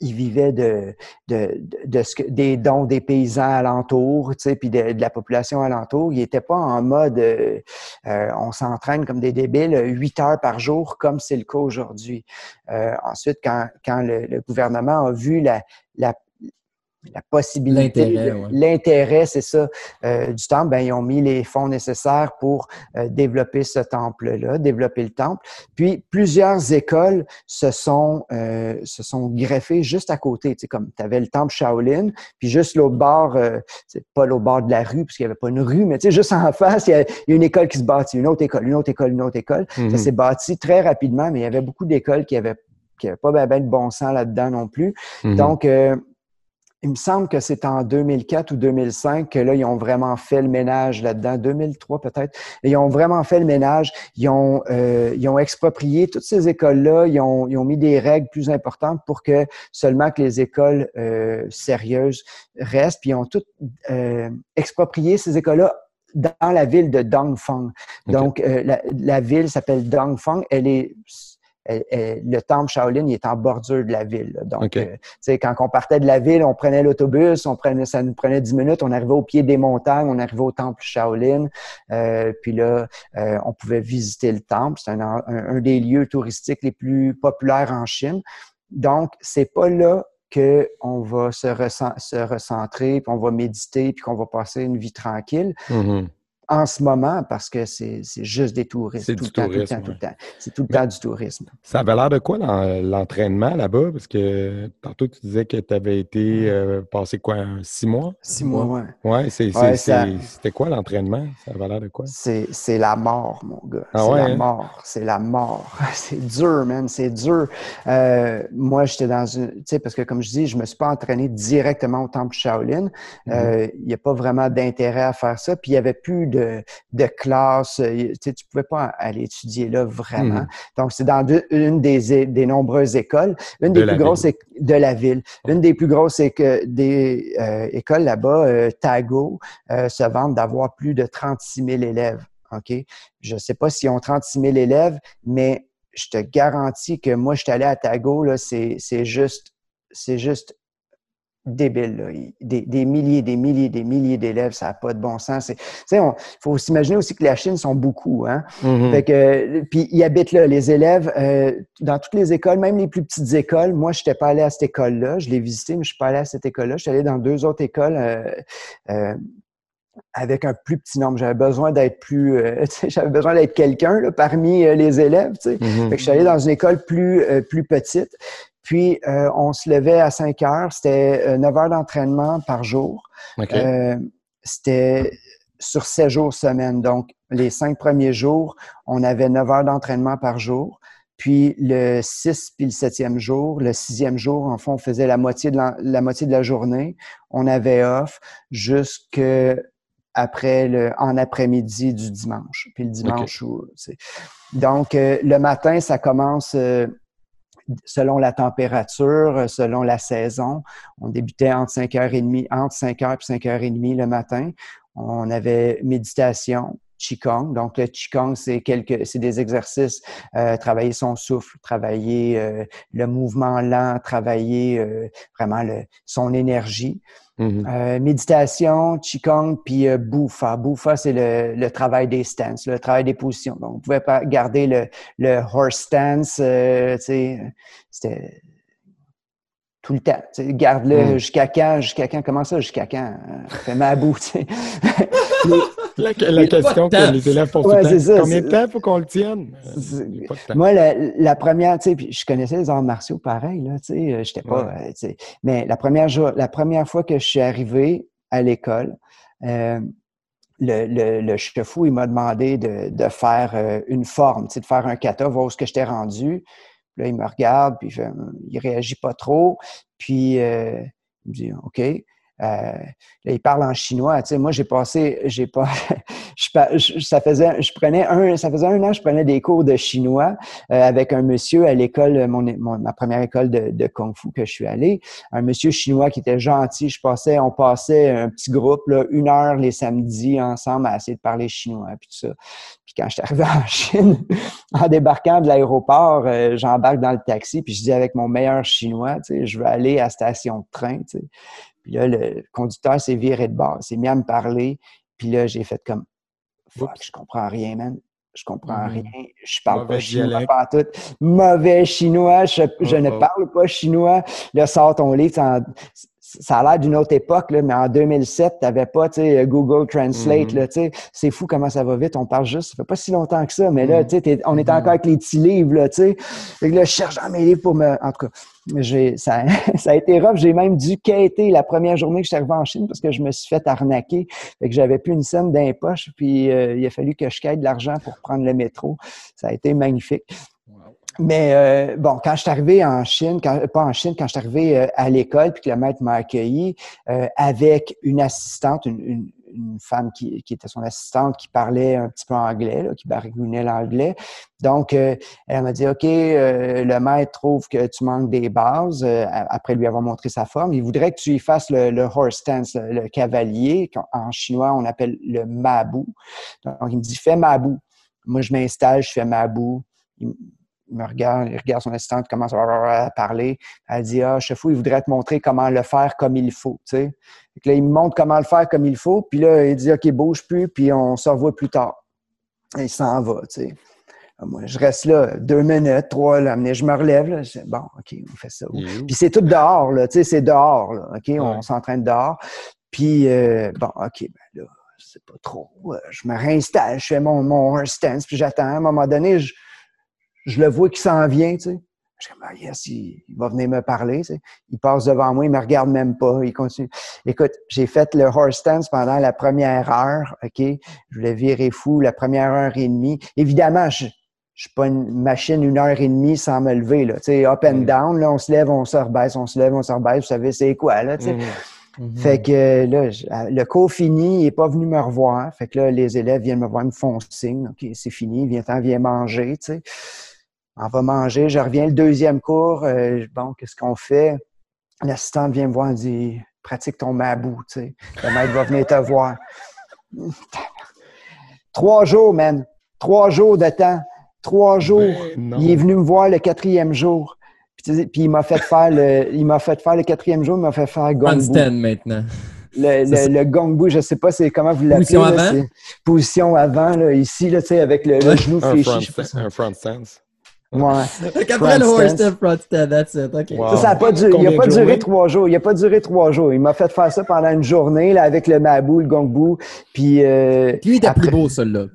ils vivaient de, de, de, ce que, des dons des paysans alentours, tu sais, puis de, la population alentour. Ils n'étaient pas en mode euh, euh, on s'entraîne comme des débiles huit heures par jour, comme c'est le cas aujourd'hui. Euh, ensuite, quand, quand le, le, gouvernement a vu la, la, la possibilité, l'intérêt, c'est ça, euh, du temple, ben, ils ont mis les fonds nécessaires pour euh, développer ce temple-là, développer le temple. Puis plusieurs écoles se sont, euh, se sont greffées juste à côté. Tu sais, comme tu avais le temple Shaolin, puis juste l'autre bord, c'est pas l'autre bord de la rue, parce qu'il n'y avait pas une rue, mais tu sais, juste en face, il y, a, une école qui se bâtit, une autre école, une autre école, une autre école. Ça mm-hmm. s'est bâti très rapidement, mais il y avait beaucoup d'écoles qui avaient qui n'avaient pas ben, ben de bon sens là-dedans non plus. Mm-hmm. Donc, il me semble que c'est en 2004 ou 2005 que là, ils ont vraiment fait le ménage là-dedans, 2003 peut-être. Ils ont vraiment fait le ménage. Ils ont, euh, ils ont exproprié toutes ces écoles-là. Ils ont, ils ont mis des règles plus importantes pour que seulement que les écoles euh, sérieuses restent. Puis ils ont toutes euh, exproprié ces écoles-là dans la ville de Dongfeng. Donc, euh, la, la, ville s'appelle Dongfeng. Elle est le temple Shaolin il est en bordure de la ville. Donc, euh, quand on partait de la ville, on prenait l'autobus, on prenait, ça nous prenait dix minutes, on arrivait au pied des montagnes, on arrivait au temple Shaolin, euh, puis là, euh, on pouvait visiter le temple. C'est un, des lieux touristiques les plus populaires en Chine. Donc, c'est pas là qu'on va se, se recentrer, puis on va méditer, puis qu'on va passer une vie tranquille. Mm-hmm en ce moment parce que c'est juste des touristes. C'est tout, le temps, tout le temps, tout le temps. C'est tout le temps du tourisme. Ça avait l'air de quoi l'entraînement là-bas? Parce que tantôt, tu disais que tu avais été euh, passé quoi, six mois? Six mois, oui. Ouais, c'était quoi l'entraînement? Ça avait l'air de quoi? C'est la mort, mon gars. Ah c'est la hein? mort. C'est la mort. c'est dur, man. C'est dur. Euh, moi, j'étais dans une. Tu sais, parce que comme je dis, je me suis pas entraîné directement au temple Shaolin. Mm-hmm. Euh, il n'y a pas vraiment d'intérêt à faire ça. Puis il n'y avait plus de de, classe. Euh, tu ne pouvais pas aller étudier là vraiment. Mhm. Donc, c'est dans une des, des, nombreuses écoles, une des plus grosses de la ville. Une des plus grosses des, euh, écoles là-bas, euh, Tago, se vante d'avoir plus de 36 000 élèves. OK? Je ne sais pas s'ils ont 36 000 élèves, mais je te garantis que moi, je suis allé à Tago, c'est juste, c'est juste débile. Des, des, milliers, des milliers, des milliers d'élèves, ça n'a pas de bon sens. Il faut s'imaginer aussi que la Chine sont beaucoup. Hein? Mm-hmm. fait que, puis ils habitent là, les élèves, euh, dans toutes les écoles, même les plus petites écoles. Moi, je n'étais pas allé à cette école-là. Je l'ai visité, mais je ne suis pas allé à cette école-là. Je suis allé dans deux autres écoles. Euh, euh, avec un plus petit nombre. J'avais besoin d'être plus, j'avais besoin d'être quelqu'un parmi les élèves. Mm-hmm. Fait que je suis allé dans une école plus plus petite. Puis, euh, on se levait à 5 heures. C'était 9 euh, heures d'entraînement par jour. Euh, c'était sur 7 jours semaine. Donc, les cinq premiers jours, on avait 9 heures d'entraînement par jour. Puis le 6 puis le septième jour, le sixième jour, en fond, on faisait la moitié de la, moitié de la journée. On avait off jusque après le en après-midi du dimanche. Puis le dimanche, donc le matin, ça commence selon la température, euh, selon la saison. On débutait entre 5h30, entre 5h et 5h30 le matin. On avait méditation, Qigong. Donc, le Qigong, c'est quelques, c'est des exercices, euh, travailler son souffle, travailler euh, le mouvement lent, travailler euh, vraiment le, son énergie. Mm-hmm. Euh, méditation, Qigong, puis euh. Boufa, c'est le, le, travail des stances, le travail des positions. Donc, on pouvait pas garder le, le horse stance, sais, c'était tout le temps. Garde-le mm. jusqu'à quand, jusqu'à quand, comment ça, jusqu'à quand? Fais ma boue, tu sais. La, question que les élèves posent ouais, tout Combien de temps faut qu'on le tienne? Moi, la, la première, tu sais, je connaissais les arts martiaux pareil, là, tu sais, euh, j'étais pas, euh, tu sais, mais la première, jour, la première fois que je suis arrivé à l'école, euh, le, le, le chefou, il m'a demandé de, de faire euh, une forme, tu sais, de faire un kata, voir où ce que j'étais rendu. Là, il me regarde, puis il réagit pas trop. Puis euh, il me dit, OK. Euh, là, il parle en chinois. Tu sais, moi, j'ai passé, j'ai pas, je, ça faisait, je prenais un, ça faisait un an, je prenais des cours de chinois euh, avec un monsieur à l'école, mon, ma première école de, de kung fu que je suis allé, un monsieur chinois qui était gentil. Je passais, on passait un petit groupe là, une heure les samedis ensemble à essayer de parler chinois puis tout ça. Puis quand je suis arrivé en Chine, en débarquant de l'aéroport, euh, j'embarque dans le taxi puis je dis avec mon meilleur chinois, tu sais, je veux aller à la station de train, tu sais. Puis là, le conducteur s'est viré de bord, s'est mis à me parler. Puis là, j'ai fait comme Fuck, je comprends rien, man. Je comprends mm-hmm. rien. Je parle pas chinois pas tout. Mauvais chinois. Je, ne parle pas chinois. Là, sort ton livre. Ça a l'air d'une autre époque, là, mais en 2007, tu n'avais pas Google Translate. Mm-hmm. C'est fou comment ça va vite. On parle juste, ça fait pas si longtemps que ça, mais là, mm-hmm. on est encore avec les petits livres. Là, sais. là, je cherche dans mes livres pour me. En tout cas, ça, ça a été rough. J'ai même dû quitter la première journée que je suis arrivé en Chine parce que je me suis fait arnaquer. Fait que j'avais plus une scène dans puis euh, il a fallu que je quête de l'argent pour prendre le métro. Ça a été magnifique. Mais euh, bon, quand je suis arrivé en Chine, quand, pas en Chine, quand je suis arrivé euh, à l'école, puis que le maître m'a accueilli euh, avec une assistante, une, une, femme qui, qui, était son assistante, qui parlait un petit peu anglais, là, qui baragouinait l'anglais. Donc, elle m'a dit, OK, le maître trouve que tu manques des bases, après lui avoir montré sa forme. Il voudrait que tu y fasses le, le horse stance, le, cavalier, qu'en chinois, on appelle le mabu. Donc, il me dit, fais mabu. Moi, je m'installe, je fais mabu. Il me regarde, il regarde son assistante, commence à parler. Elle dit Ah, chef il voudrait te montrer comment le faire comme il faut. Tu sais. là, il me montre comment le faire comme il faut. Puis là, il dit OK, bouge plus, puis on se revoit plus tard. Et il s'en va. Tu sais. Moi, je reste là deux minutes, trois, là, je me relève. Là, bon, OK, on fait ça. Puis c'est tout dehors, là, tu sais, c'est dehors, là, OK, on s'entraîne dehors. Puis, euh, bon, OK, ben là, c'est pas trop. Je me réinstalle, je fais mon, mon stance, puis j'attends. À un moment donné, je, je le vois qui s'en vient, tu sais. Je suis comme, ah, yes, il, va venir me parler. Tu sais. Il passe devant moi, il me regarde même pas, il continue. Écoute, j'ai fait le horse stance pendant la première heure, OK? Je voulais virer fou la première heure et demie. Évidemment, je, je suis pas une machine une heure et demie sans me lever, là. Tu sais, up and down, là, on se lève, on se rebaisse, on se lève, on se rebaisse. Vous savez, c'est quoi, là, tu sais? Mm-hmm. Fait que là, le cours fini, il n'est pas venu me revoir. Fait que là, les élèves viennent me voir, ils me font signe. OK, c'est fini, viens-t'en, viens manger, tu sais on va manger, je reviens le deuxième cours, euh, bon, qu'est-ce qu'on fait? L'assistante vient me voir et dit pratique ton mabou, tu sais. Le maître va venir te voir. Trois jours, man. Trois jours de temps. Trois jours. Ben, il est venu me voir le quatrième jour. Puis, il m'a fait faire le, il m'a fait faire le quatrième jour, il m'a fait faire gongbu. maintenant. Le, le, le gongbu, je sais pas c'est comment vous l'appelez. Position avant? position avant, là, ici, là, avec le, le genou fléchi. Un front stance. Ouais. Après le horse step, front step, that's it. Okay. Ça, ça a pas duré, il n'a pas duré trois jours. Il n'a pas duré trois jours. Il m'a fait faire ça pendant une journée là, avec le mabou, le gongbu. Puis, euh, Lui, il était après... plus beau, celui-là.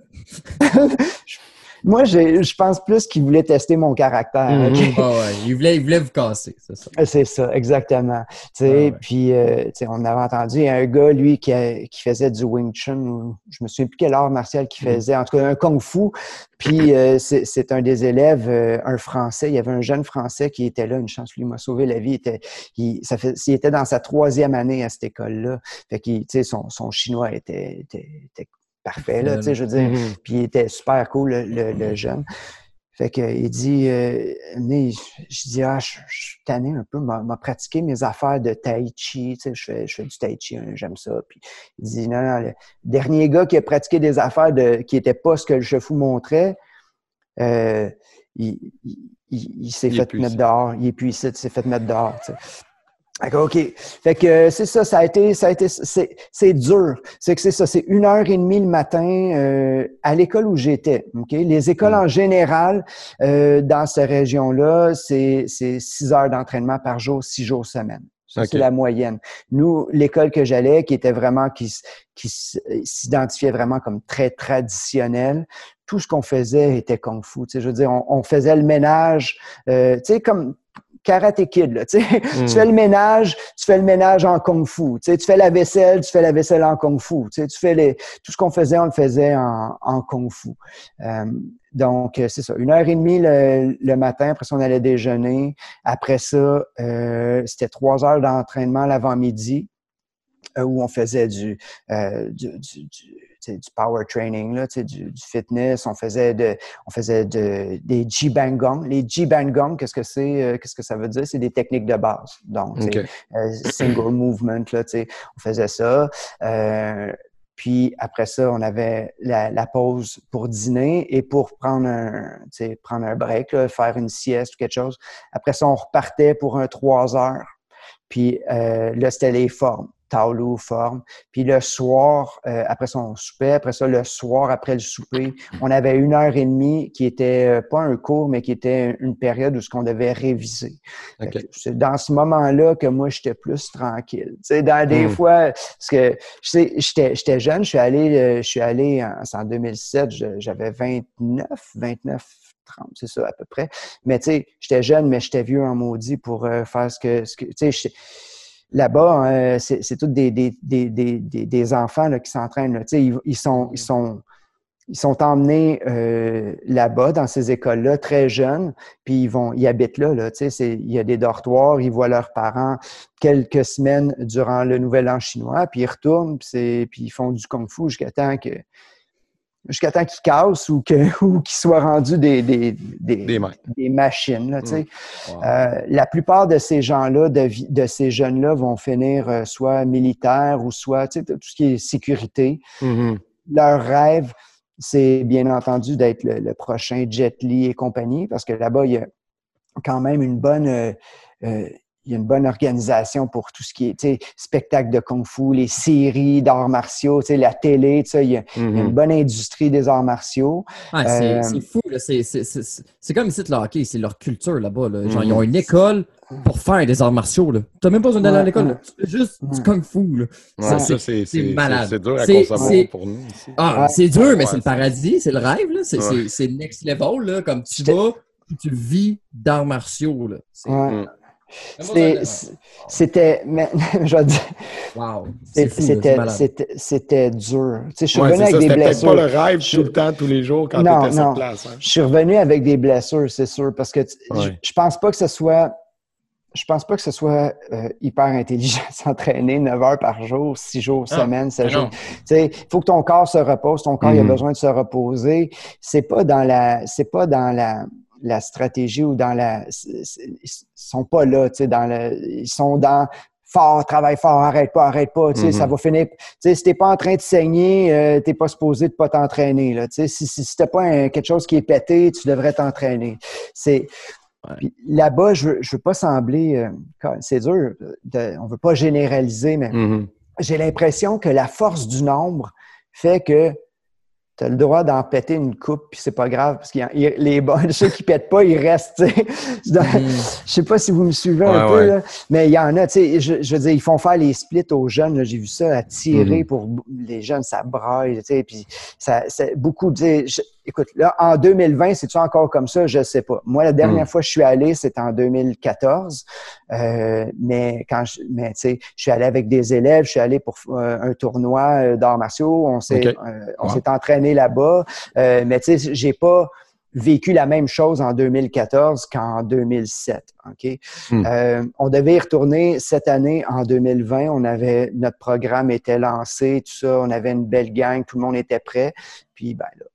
Moi, je pense plus qu'il voulait tester mon caractère. Mhm. ouais. il, voulait, il voulait vous casser, c'est ça. C'est ça, exactement. sais, Puis, euh, on avait entendu un gars, lui, qui, qui faisait du Wing Chun, je me souviens plus quel art martial qu'il mhm. faisait, en tout cas un Kung Fu. Puis, euh, c'est un des élèves, euh, un Français, il y avait un jeune Français qui était là, une chance, lui m'a sauvé la vie. Il était, il, ça fait, il était dans sa troisième année à cette école-là. Fait qu'il, son, son chinois était, était, était parfait, là, tu sais, je veux dire. Mm-hmm. Puis il était super cool, le, le, jeune. Fait qu'il dit, euh, je dis, ah, je, suis tanné un peu, m'a pratiqué mes affaires de tai chi, tu sais, je fais, je fais du tai chi, hein, j'aime ça. Puis il dit, non, non, le dernier gars qui a pratiqué des affaires de, qui n'étaient pas ce que le chefou montrait, euh, il, il, il s'est fait mettre dehors, il est puissant, il s'est fait mettre dehors, tu sais. OK. Fait que c'est ça, ça a été, ça a été, c'est dur. C'est que c'est ça, c'est une heure et demie le matin euh, à l'école où j'étais. OK? Les écoles en général euh, dans cette région-là, c'est six heures d'entraînement par jour, six jours semaine. Ça, c'est la moyenne. Nous, l'école que j'allais, qui était vraiment, qui, qui s'identifiait vraiment comme très traditionnelle, tout ce qu'on faisait était kung fu. Tu sais, je veux dire, on, on faisait le ménage, euh, tu sais, comme karaté kid, là, tu sais. Tu fais le ménage, tu fais le ménage en kung fu. Tu, sais, tu fais la vaisselle, tu fais la vaisselle en kung fu. Tu, sais, tu fais les, tout ce qu'on faisait, on le faisait en, en kung fu. Euh, donc, euh, c'est ça. Une heure et demie le, le, matin, après ça, on allait déjeuner. Après ça, euh, c'était trois heures d'entraînement l'avant-midi euh, où on faisait du, euh, du, du, du du power training, là, du, du fitness. On faisait de, on faisait de, des Jibangong. Les Jibangong, qu'est-ce que c'est, euh, qu'est-ce que ça veut dire? C'est des techniques de base. Donc, euh, single movement, là, on faisait ça. Euh, puis après ça, on avait la, la, pause pour dîner et pour prendre un, prendre un break, là, faire une sieste ou quelque chose. Après ça, on repartait pour un trois heures. Puis là, c'était les formes. Taolu, forme. Puis le soir, euh, après son souper, après ça, le soir, après le souper, on avait une heure et demie qui était euh, pas un cours, mais qui était une période où ce qu'on devait réviser. C'est dans ce moment-là que moi, j'étais plus tranquille. Tu sais, dans des hmm. fois, parce que, j'étais jeune, je suis allé, euh, je suis allé en, en 2007, j'avais 29, 29, 30, c'est ça à peu près. Mais tu sais, j'étais jeune, mais j'étais vieux en maudit pour faire ce que, ce que tu sais, là-bas, hein, c'est tous des, des, des, des, enfants là, qui s'entraînent. Ils, ils, sont, ils, sont, ils sont emmenés euh, là-bas, dans ces écoles-là, très jeunes, puis ils vont, ils habitent là, il y a des dortoirs, ils voient leurs parents quelques semaines durant le Nouvel An chinois, puis ils retournent, puis, puis ils font du kung-fu jusqu'à temps que jusqu'à temps qu'ils cassent ou qu'ils ou soient rendus des, des, des, des machines. Là, mmh. euh, la plupart de ces gens-là, de, de, ces jeunes-là, vont finir euh, soit militaires ou soit tout ce qui est sécurité. Mmh Leur rêve, c'est bien entendu d'être le, prochain Jet Li et compagnie, parce que là-bas, il y a quand même une bonne, euh, euh, il y a une bonne organisation pour tout ce qui est spectacle de kung-fu, les séries d'arts martiaux, la télé, il y, a, il y, a une mm-hmm. bonne industrie des arts martiaux. Ah, c'est euh, fou, c'est comme ici le hockey, c'est leur culture là-bas. Là. Genre, Ils ont une école pour faire des arts martiaux. Tu n'as même pas besoin d'aller à l'école, tu fais juste du kung-fu. c'est malade. C'est dur à concevoir pour nous ici. Ah, c'est dur, mais c'est le paradis, c'est le rêve. C'est next level, là, comme tu vas, tu vis d'arts martiaux. Là. C'était, je vais dire, wow, c'était dur. Tu sais, je suis revenu avec des blessures. pas le rêve tout le temps, tous les jours quand tu étais sur place. Hein. Je suis revenu avec des blessures, c'est sûr, parce que je, pense pas que ce soit, je pense pas que ce soit euh, hyper intelligent de s'entraîner 9 heures par jour, 6 jours ah, semaine, 7 jours. Tu sais, il faut que ton corps se repose, ton corps il a mm-hmm. besoin de se reposer. C'est pas dans la, c'est pas dans la la stratégie ou dans la. Ils sont pas là, tu sais, dans le. Ils sont dans fort, travaille fort, arrête pas, arrête pas, tu sais, ça mm-hmm. va finir. Tu sais, si t'es pas en train de saigner, euh, t'es pas supposé de pas t'entraîner, là, tu sais. Si, si, t'as pas quelque chose qui est pété, tu devrais t'entraîner. C'est. Là-bas, je veux, je veux pas sembler, euh, c'est dur, de, on veut pas généraliser, mais mm-hmm. j'ai l'impression que la force du nombre fait que tu as le droit d'en péter une coupe, puis c'est pas grave, parce que les bonnes, ceux qui pètent pas, ils restent. Je mm. Sais pas si vous me suivez un peu, mais il y en a, je, je veux dire, ils font faire les splits aux jeunes. J'ai vu ça à tirer mm. pour les jeunes, ça braille, puis ça, beaucoup, écoute, là, en 2020, c'est-tu encore comme ça? Je sais pas. Moi, la dernière mm. fois que je suis allé, c'était en 2014. Euh, mais quand je, mais tu sais, je suis allé avec des élèves, je suis allé pour euh, un tournoi euh, d'arts martiaux, on s'est, on s'est entraîné là-bas. mais tu sais, j'ai pas vécu la même chose en 2014 qu'en 2007. OK? Mm. on devait y retourner cette année en 2020. On avait notre programme était lancé, tout ça. On avait une belle gang, tout le monde était prêt. Puis ben là,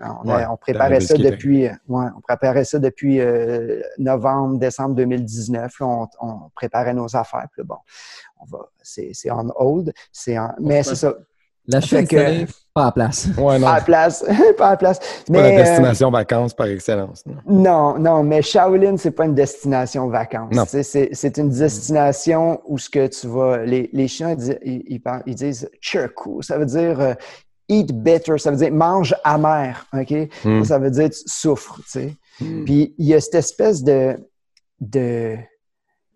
on, préparait ça depuis, on préparait ça depuis novembre, décembre 2019. on, préparait nos affaires. bon, on va, c'est, on hold. C'est mais c'est ça. La que, pas à place. Ouais, non. Pas à place. pas à place. Mais, pas la euh, destination vacances par excellence. Non, non, mais Shaolin, c'est pas une destination vacances. C'est, une destination où ce que tu vas. Les, les Chiens, ils, ils, ils disent Ça veut dire euh, eat better, ça veut dire mange amer, OK? Hmm. Ça veut dire tu souffres, tu sais. Hmm. Puis il y a cette espèce de, de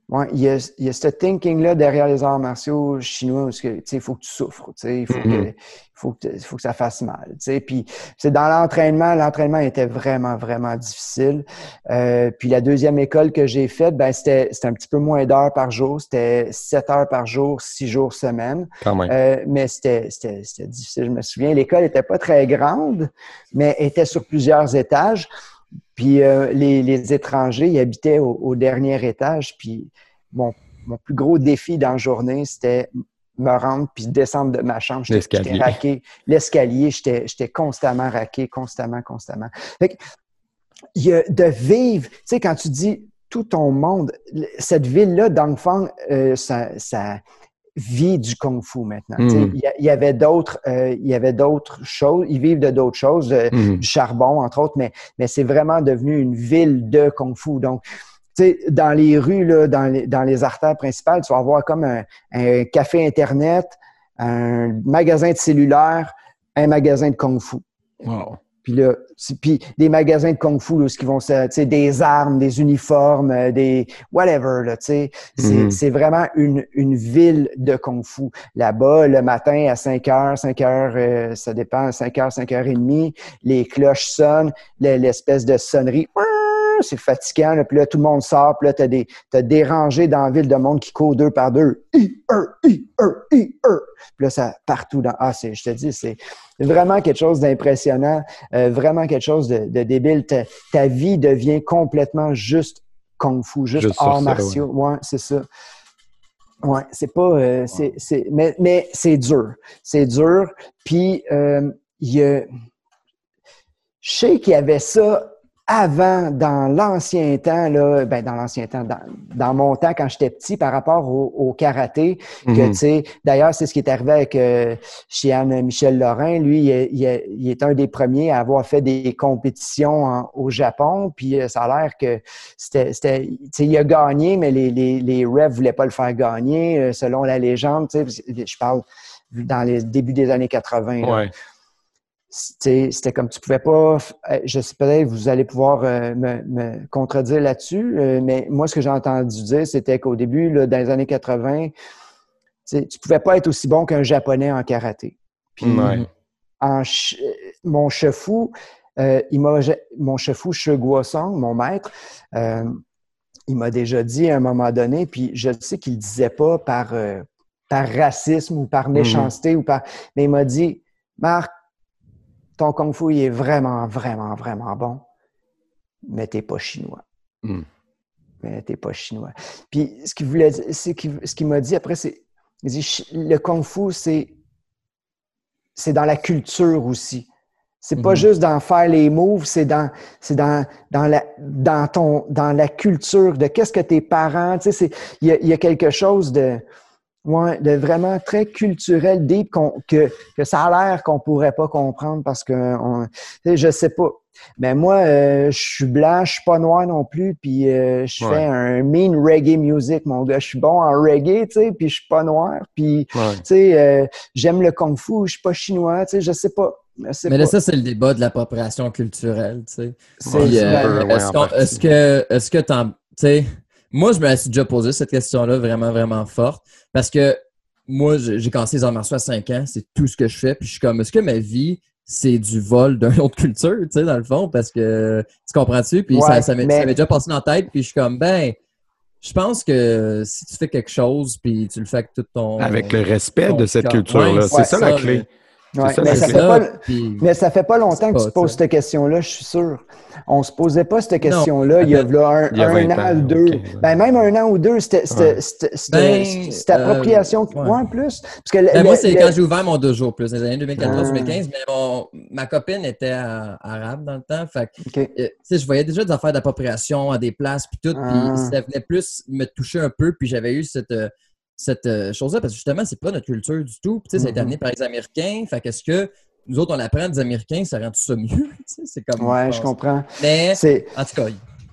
Ouais, il y a, il y a ce thinking-là derrière les arts martiaux chinois où il faut que tu souffres, il faut, que, mm-hmm. faut, que, faut que ça fasse mal. Puis c'est dans l'entraînement, l'entraînement était vraiment, vraiment difficile. Euh, puis la deuxième école que j'ai faite, ben, c'était un petit peu moins d'heures par jour. C'était sept heures par jour, six jours semaine. Euh, mais c'était difficile, je me souviens. L'école était pas très grande, mais était sur plusieurs étages. Puis euh, les, étrangers, ils habitaient au, dernier étage. Puis mon, plus gros défi dans la journée, c'était me rendre puis descendre de ma chambre. J'étais raqué. L'escalier, j'étais constamment raqué, constamment, constamment. Fait il y a de vivre, tu sais, quand tu dis tout ton monde, cette ville-là, Dongfang, euh, ça, ça, vit du kung-fu maintenant. Hmm. Il y, avait d'autres, euh, il y avait d'autres choses. Ils vivent de d'autres choses, euh, hmm. du charbon entre autres, mais mais c'est vraiment devenu une ville de kung-fu. Donc dans les rues, là, dans, les, dans les artères principales, tu vas avoir comme un, un café Internet, un magasin de cellulaire, un magasin de kung-fu. Wow. Puis là, puis des magasins de kung-fu, là, qui vont, tu sais, des armes, des uniformes, euh, des whatever, là, tu sais. C'est mm-hmm. vraiment une, une ville de kung-fu. Là-bas, le matin à 5 h 5 h ça dépend, 5 h 5 h 30, les cloches sonnent, l'espèce de sonnerie c'est fatigant. puis là, tout le monde sort. Puis là, tu as des, t'as des rangées dans la ville de monde qui courent deux par deux. I, er, I, er, I, er. Puis là, ça partout dans. Ah, c'est, je te dis, c'est vraiment quelque chose d'impressionnant, euh, vraiment quelque chose de, de débile. Ta, ta, vie devient complètement juste kung fu, juste, arts martiaux. Ouais, c'est ça. Ouais, c'est pas. Euh, c'est, c'est, mais, mais c'est dur. C'est dur. Puis, euh, il y a. Je sais qu'il y avait ça avant, dans l'ancien temps, là, ben dans l'ancien temps, dans, dans, mon temps quand j'étais petit par rapport au, karaté, que mhm. tu sais, d'ailleurs, c'est ce qui est arrivé avec euh, Michel Lorrain. Lui, il, il, est un des premiers à avoir fait des compétitions au Japon, puis euh, ça a l'air que c'était, c'était tu sais, il a gagné, mais les, les, les refs voulaient pas le faire gagner, euh, selon la légende, tu sais, je parle dans les débuts des années 80. Ouais c'était comme tu pouvais pas, euh, je sais peut-être vous allez pouvoir euh, me, contredire là-dessus, euh, mais moi ce que j'ai entendu dire, c'était qu'au début, là, dans les années 80, tu pouvais pas être aussi bon qu'un japonais en karaté. Puis en mon chefou, il m'a mon chefou Song, mon maître, il m'a déjà dit à un moment donné, puis je sais qu'il disait pas par par racisme ou par mm-hmm. méchanceté ou par, mais il m'a dit Marc ton kung fu il est vraiment, vraiment, vraiment bon, mais t'es pas chinois. Hmm. Mais t'es pas chinois. Puis ce qu'il voulait, c'est ce qu'il m'a dit après, c'est le kung fu, c'est c'est dans la culture aussi. C'est pas hmm. juste d'en faire les moves, c'est dans, c'est dans, dans, la, dans, ton, dans la culture de qu'est-ce que tes parents, tu sais, il y, y a, quelque chose de, Ouais, de vraiment très culturel, deep, que, que ça a l'air qu'on pourrait pas comprendre parce que on, je sais pas. Mais moi, euh, je suis blanc, je suis pas noir non plus, puis euh, je fais un mean reggae music, mon gars. Je suis bon en reggae, tu sais, puis je suis pas noir, puis tu sais, euh, j'aime le kung fu, je suis pas chinois, tu sais, je sais pas. Mais là, ça, c'est le débat de l'appropriation culturelle, tu sais. Est-ce que, est-ce que, tu sais, moi, je me suis déjà posé cette question-là vraiment, vraiment forte. Parce que moi, j'ai commencé les arts martiaux à 5 ans, c'est tout ce que je fais. Puis je suis comme, est-ce que ma vie, c'est du vol d'une autre culture, tu sais, dans le fond? Parce que, tu comprends-tu? Puis ça, ça m'est déjà passé dans la tête. Puis je suis comme, ben, je pense que si tu fais quelque chose, puis tu le fais avec tout ton. Avec le respect de cette culture-là, c'est ça, la clé mais, ça fait pas, mais ça fait pas longtemps que tu poses cette question-là, je suis sûr. On se posait pas cette question-là il y a, un, an ou deux. Ben, même un an ou deux, c'était ben, cette appropriation. Euh, plus. Parce que ben, moi, c'est quand j'ai ouvert mon dojo, plus, dans les années 2014-2015. Ah. Mais ma copine était arabe dans le temps. Fait euh, je voyais déjà des affaires d'appropriation à des places, puis tout. Puis ah. ça venait plus me toucher un peu. Puis j'avais eu cette cette euh, chose-là, parce que justement, c'est pas notre culture du tout. Puis, ça a été amené par les Américains. Fait qu'est-ce que nous autres, on apprend des Américains, ça rend tout ça mieux? c'est comme. Ouais, je comprends. Mais, en tout cas.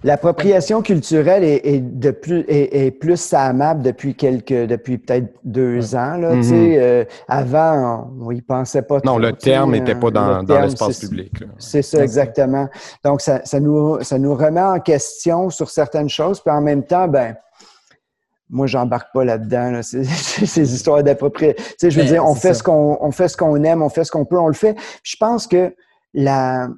L'appropriation culturelle est, de plus, est, plus amable depuis quelques, depuis peut-être deux ans. Là, mm-hmm. euh, avant, on n'y pensait pas Non, le terme n'était pas dans, dans l'espace public. C'est ça, exactement. Donc, ça, ça, nous, ça nous remet en question sur certaines choses, puis en même temps, ben, moi, j'embarque pas là-dedans. Ces histoires d'appropriation. Tu sais, je veux ben, dire, on fait, ce qu'on, on fait ce qu'on aime, on fait ce qu'on peut, on le fait. je pense que la,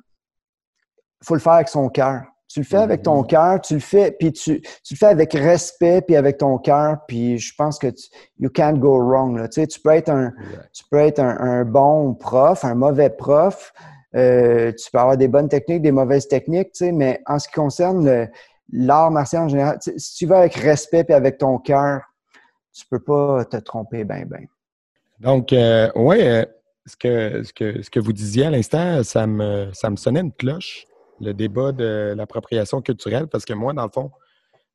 faut le faire avec son cœur. Tu le fais avec ton mm-hmm. cœur, tu le fais, puis tu, tu, le fais avec respect, puis avec ton cœur, puis je pense que tu, you can't go wrong. Là. Tu, sais, tu peux être un, tu peux être un, bon prof, un mauvais prof. Euh, tu peux avoir des bonnes techniques, des mauvaises techniques, tu sais, mais en ce qui concerne le, l'art martial en général, si tu vas avec respect et avec ton cœur, tu peux pas te tromper ben ben. Donc, euh, oui, euh, ce, que, ce, que, ce que vous disiez à l'instant, ça me, ça me sonnait une cloche, le débat de l'appropriation culturelle, parce que moi, dans le fond,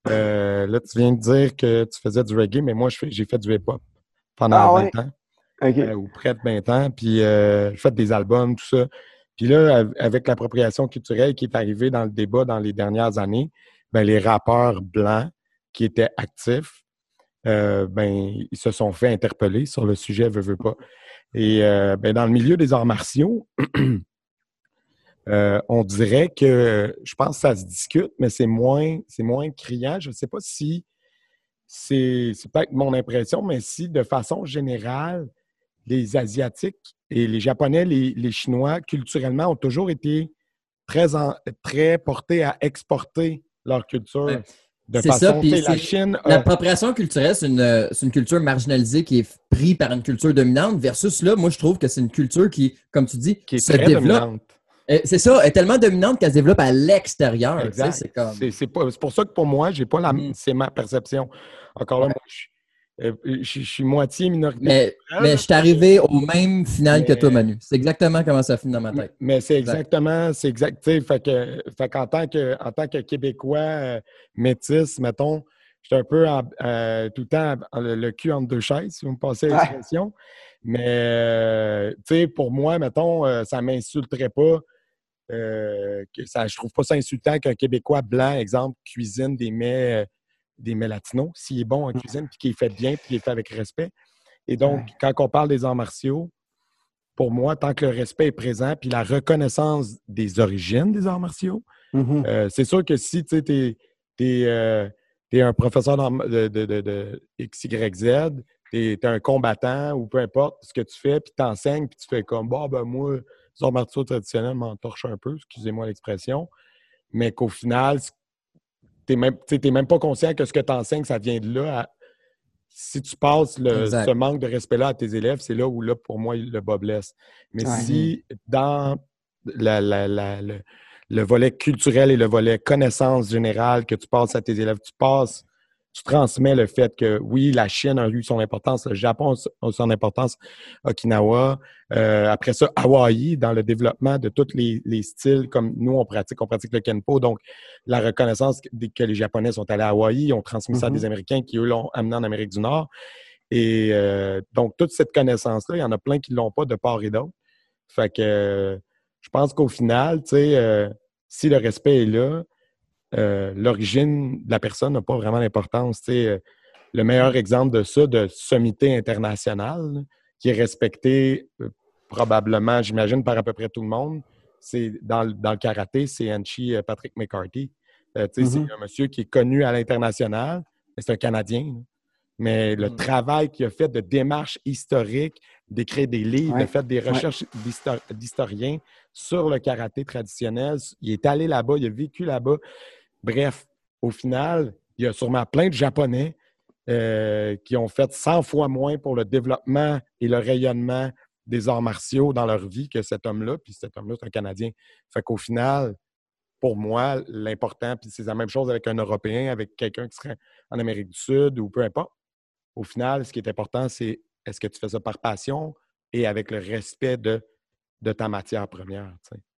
euh, là, tu viens de dire que tu faisais du reggae, mais moi, j'ai fait du hip-hop pendant 20 ah ans. ou près de 20 ans. Puis, j'ai fait des albums, tout ça. Puis là, avec l'appropriation culturelle qui est arrivée dans le débat dans les dernières années, ben, les rappeurs blancs qui étaient actifs, euh, ben, ils se sont fait interpeller sur le sujet, veux, veux pas. Et euh, ben, dans le milieu des arts martiaux, euh, on dirait que, je pense que ça se discute, mais c'est moins, moins criant. Je ne sais pas si c'est, c'est peut-être mon impression, mais si de façon générale, les Asiatiques et les Japonais, les, les Chinois, culturellement, ont toujours été très, très portés à exporter leur culture. De façon, ça, la Chine. L'appropriation culturelle, c'est une, une, culture marginalisée qui est prise par une culture dominante, versus là, moi, je trouve que c'est une culture qui, comme tu dis, qui est se très développe. Dominante. Euh, c'est ça, elle est tellement dominante qu'elle se développe à l'extérieur. C'est comme... pour ça que pour moi, j'ai pas la, mm. c'est ma perception. Encore là, moi, euh, je, suis moitié minoritaire. Mais, je suis arrivé au même final que toi, Manu. C'est exactement comment ça finit dans ma tête. Mais c'est exactement, c'est exact. Fait que, fait qu'en tant que, en tant que Québécois euh, métis, mettons, j'étais un peu tout le temps le, cul entre deux chaises, si vous me passez l'expression. Mais, tu sais, pour moi, mettons, ça ne m'insulterait pas euh, que ça, je trouve pas ça insultant qu'un Québécois blanc, exemple, cuisine des mets, euh, des mets latinos, s'il est bon en mmh. cuisine, puis qu'il est fait bien, puis qu'il est fait avec respect. Et donc, quand on parle des arts martiaux, pour moi, tant que le respect est présent, puis la reconnaissance des origines des arts martiaux, mmh euh, c'est sûr que si tu es, es, un professeur de, de, de, XYZ, tu es, un combattant ou peu importe ce que tu fais, puis tu enseignes, puis tu fais comme, bon, ben moi, les arts martiaux traditionnels m'entorchent un peu, excusez-moi l'expression, mais qu'au final, tu n'es même, même, pas conscient que ce que tu enseignes, ça vient de là. si tu passes ce manque de respect-là à tes élèves, c'est là où, là, pour moi, le bas blesse. Mais si dans le, volet culturel et le volet connaissance générale que tu passes à tes élèves, tu passes tu transmets le fait que oui, la Chine a eu son importance, le Japon a son importance, Okinawa, euh, après ça, Hawaï, dans le développement de tous les, styles comme nous, on pratique, on pratique le Kenpo. Donc, la reconnaissance que les Japonais sont allés à Hawaï, ils ont transmis ça à des mm-hmm. Américains qui, eux, l'ont amené en Amérique du Nord. Et euh, donc, toute cette connaissance-là, il y en a plein qui ne l'ont pas de part et d'autre. Fait que je pense qu'au final, tu sais, euh, si le respect est là, euh, l'origine de la personne n'a pas vraiment d'importance. Euh, le meilleur exemple de ça, de sommité internationale, qui est respecté euh, probablement, j'imagine, par à peu près tout le monde, c'est dans, le karaté, c'est Anchi Patrick McCarthy. C'est mm-hmm. un monsieur qui est connu à l'international, c'est un Canadien. Mais le mm. travail qu'il a fait de démarche historique, d'écrire des livres, de faire des recherches d'historiens sur le karaté traditionnel, il est allé là-bas, il a vécu là-bas. Bref, au final, il y a sûrement plein de Japonais euh, qui ont fait 100 fois moins pour le développement et le rayonnement des arts martiaux dans leur vie que cet homme-là. Puis cet homme-là, c'est un Canadien. Fait qu'au final, pour moi, l'important, puis c'est la même chose avec un Européen, avec quelqu'un qui serait en Amérique du Sud ou peu importe. Au final, ce qui est important, c'est est-ce que tu fais ça par passion et avec le respect de, de ta matière première.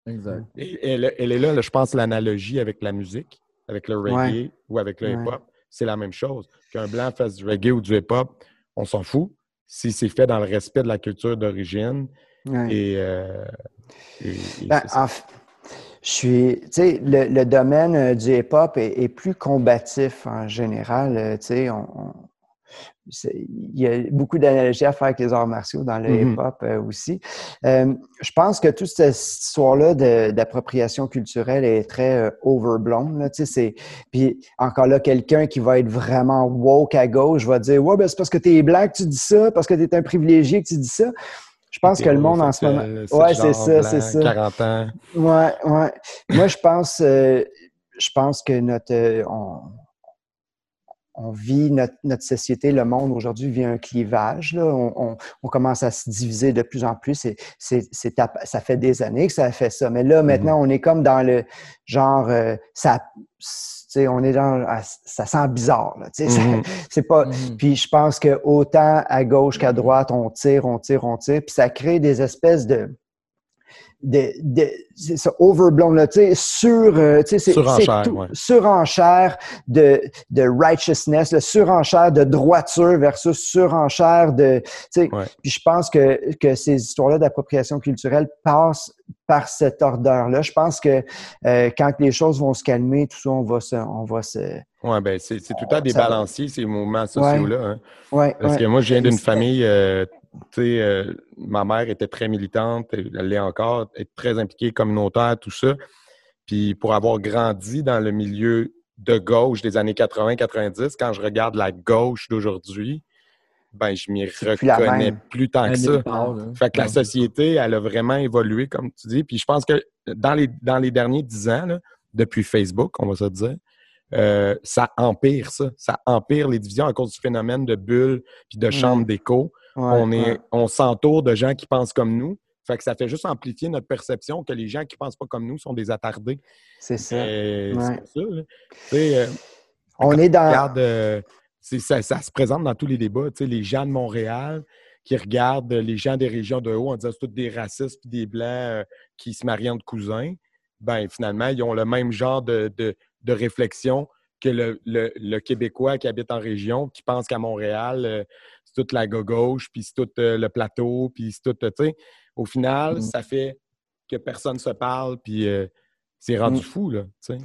Exact. Et elle, est là, je pense, l'analogie avec la musique avec le reggae ou avec le hip-hop, c'est la même chose. Qu'un blanc fasse du reggae ou du hip-hop, on s'en fout si c'est fait dans le respect de la culture d'origine. Et, euh, ben, je suis, tu sais, le, domaine euh, du hip-hop est, plus combatif en général. Euh, tu sais, on, il y a beaucoup d'analogies à faire avec les arts martiaux dans le mm-hmm. hip-hop euh, aussi. Euh, je pense que toute cette histoire-là d'appropriation culturelle est très euh, overblown. Là, puis encore là, quelqu'un qui va être vraiment woke à gauche va dire Ouais, ben, c'est parce que tu es blanc que tu dis ça, parce que tu es un privilégié que tu dis ça. Je pense que le monde en ce moment. Ouais, c'est ça, c'est ça. 40 ans. Ouais, ouais. Moi, je pense, je pense que notre on vit notre, société, le monde aujourd'hui vit un clivage. Là. On, commence à se diviser de plus en plus. C'est, c'est, ça fait des années que ça fait ça. Mais là, maintenant, mm-hmm. on est comme dans le genre, euh, ça, on est dans, ça sent bizarre. Là, mm-hmm. c'est pas. Mm-hmm. Puis je pense que autant à gauche qu'à droite, on tire, on tire, on tire. Puis ça crée des espèces de de, de c'est ça, overblown, là, tu sais, sur, euh, tu sais, c'est, surenchère, surenchère de, de righteousness, le surenchère de droiture versus surenchère de, tu sais, puis je pense que, que ces histoires-là d'appropriation culturelle passent par cette ordre-là. Je pense que euh, quand les choses vont se calmer, tout ça, on va se, on va se, oui, ben c'est, c'est tout à débalancier, ces mouvements sociaux-là. Hein. Ouais, Parce que moi, je viens d'une famille euh, euh, ma mère était très militante, elle l'est encore, elle est très impliquée communautaire, tout ça. Puis pour avoir grandi dans le milieu de gauche des années 80-90, quand je regarde la gauche d'aujourd'hui, ben je m'y reconnais plus, tant que ça. fait que la société, elle a vraiment évolué, comme tu dis. Puis je pense que dans les, dans les derniers dix ans, depuis Facebook, on va se dire, euh, ça empire ça. Ça empire les divisions à cause du phénomène de bulles puis de chambres d'écho. On est, on s'entoure de gens qui pensent comme nous. Fait que ça fait juste amplifier notre perception que les gens qui pensent pas comme nous sont des attardés. C'est ça. C'est ça. Euh, on est dans. Euh, ça, se présente dans tous les débats. Les gens de Montréal qui regardent les gens des régions de haut en disant que c'est tous des racistes et des blancs qui se marient entre cousins. Ben, finalement, ils ont le même genre de, de réflexion que le, Québécois qui habite en région, qui pense qu'à Montréal, euh, c'est toute la gauche, puis c'est tout euh, le plateau, puis c'est tout, tu sais. Au final, mm. ça fait que personne se parle, puis euh, c'est rendu mm. fou, là, tu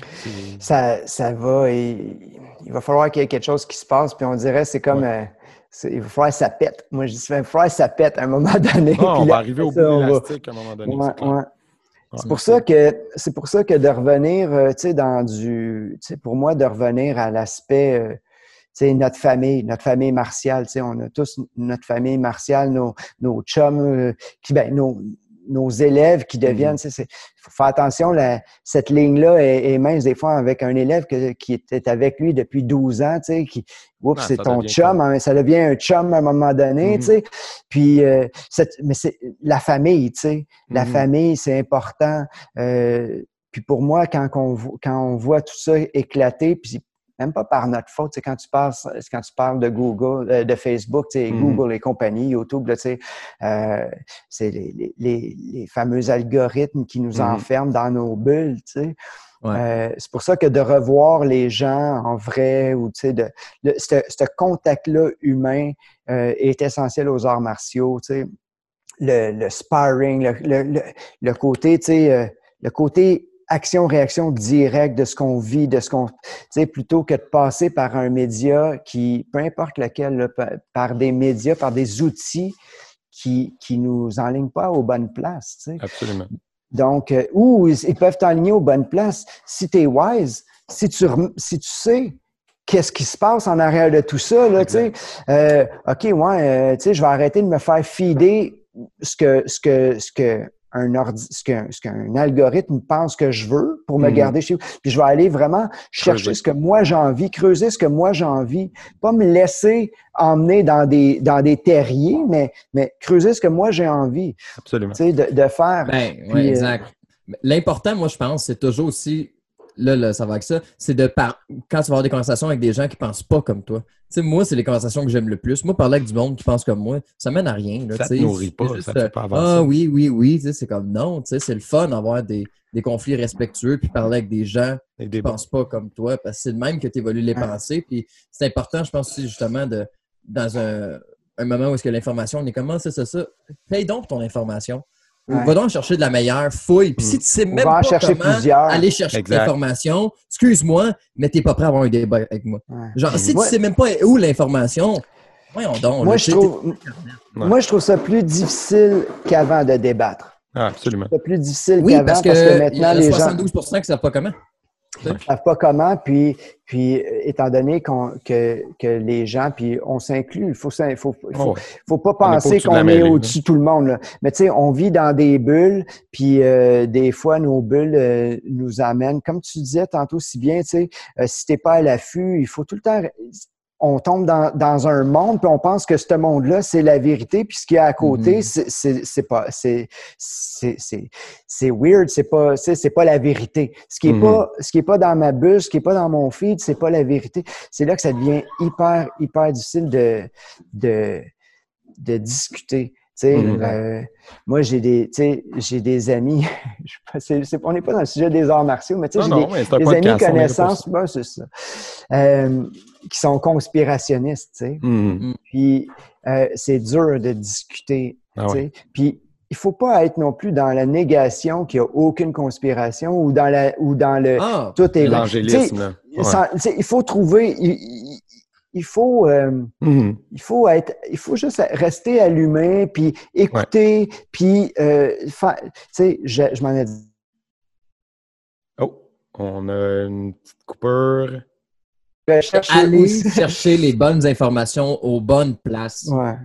sais. Ça, va, et il va falloir qu'il y ait quelque chose qui se passe, puis on dirait, c'est comme... il va falloir que ça pète. Moi, je dis, il va falloir que ça pète à un moment donné. Ah, on va arriver au bout de l'élastique à un moment donné. C'est pour ça que c'est pour ça que de revenir, euh, tu sais, dans du, tu sais, pour moi, de revenir à l'aspect, euh, tu sais, notre famille, notre famille martiale, tu sais, on a tous notre famille martiale, nos, nos chums, euh, qui, ben, nos, nos élèves qui deviennent. Il faut faire attention, cette ligne-là est, mince des fois avec un élève qui était avec lui depuis 12 ans, tu sais, qui, oups, ah, c'est ton chum, hein, ça devient un chum à un moment donné, tu mm-hmm. sais. Puis, euh, mais c'est la famille, tu sais. La mm-hmm. famille, c'est important. Euh, puis pour moi, quand on, quand on voit tout ça éclater, puis même pas par notre faute. quand tu parles, quand tu parles de Google, euh, de Facebook, mm-hmm. Google et compagnie, YouTube, euh, c'est les, les, les, fameux algorithmes qui nous mm-hmm. enferment dans nos bulles. Euh, c'est pour ça que de revoir les gens en vrai ou de, de ce, contact-là humain est essentiel aux arts martiaux. Le, le sparring, le, le, le côté, le côté action-réaction directe de ce qu'on vit, de ce qu'on, tu sais, plutôt que de passer par un média qui, peu importe lequel, par des médias, par des outils qui qui nous enlignent pas aux bonnes places, tu sais. Absolument. Donc, euh, ou ils peuvent t'enligner aux bonnes places. Si tu es wise, si tu, si tu sais qu'est-ce qui se passe en arrière de tout ça, là, tu sais, euh, OK, ouais, euh, tu sais, je vais arrêter de me faire fider ce que, ce que, ce que, un ordi, ce qu'un algorithme pense que je veux pour me mhm. garder chez vous. Puis je vais aller vraiment chercher ce que moi j'ai envie, creuser ce que moi j'ai envie, pas me laisser emmener dans des dans des terriers, mais mais creuser ce que moi j'ai envie. Absolument. Tu sais, de, de faire. Ben, oui, euh, exact. L'important, moi, je pense, c'est toujours aussi là, là, ça va avec ça, c'est de par... quand tu vas avoir des conversations avec des gens qui pensent pas comme toi. Tu sais, moi, c'est les conversations que j'aime le plus. Moi, parler avec du monde qui pense comme moi, ça mène à rien. Là, ça te nourrit pas, ça te fait pas avancer. Ah oui, oui, oui. C'est comme non, c'est le fun d'avoir des, des, conflits respectueux puis parler avec des gens qui ne pensent pas comme toi parce que c'est le même que tu évolues les pensées. Puis c'est important, je pense aussi, justement, de dans un, un moment où est-ce que l'information, on est comment, c'est ça, ça. Paye donc ton information. Va donc chercher de la meilleure fouille. Puis si mm. tu sais même pas chercher comment aller chercher l'information, excuse-moi, mais t'es pas prêt à avoir un débat avec moi. Genre, si tu sais même pas où l'information, voyons donc. Moi, je trouve, moi, je trouve ça plus difficile qu'avant de débattre. Ah, absolument. C'est plus difficile qu'avant parce que, maintenant, y a les 72 gens... qui savent pas comment. Ils ne savent pas comment, puis, puis étant donné que, que les gens, puis on s'inclut, il faut, faut, faut, faut, pas penser qu'on est au-dessus de tout le monde. Là. Mais tu sais, on vit dans des bulles, puis euh, des fois, nos bulles euh, nous amènent, comme tu disais tantôt si bien, tu sais, euh, si t'es pas à l'affût, il faut tout le temps on tombe dans, dans, un monde, puis on pense que ce monde-là, c'est la vérité, puis ce qu'il y a à côté, mm-hmm. c'est pas c'est c'est weird, c'est pas c'est pas la vérité. Ce qui est mm-hmm. pas ce qui est pas dans ma bulle, ce qui est pas dans mon feed, c'est pas la vérité. C'est là que ça devient hyper hyper difficile de de de discuter. Mm-hmm. Euh, moi, j'ai des, j'ai des amis, on n'est pas dans le sujet des arts martiaux, mais j'ai des, des amis connaissances, bah, c'est ça, euh, qui sont conspirationnistes. Mm-hmm. Puis euh, c'est dur de discuter. Ah Puis il faut pas être non plus dans la négation qu'il n'y a aucune conspiration ou dans la ou dans le ah, tout est l'angélisme. Il faut trouver il faut, euh, mm-hmm. il faut être, il faut juste rester allumé, puis écouter, puis, euh, tu sais, je, je m'en ai dit. Oh, on a une petite coupure. aller chercher les bonnes informations aux bonnes places. Ouais.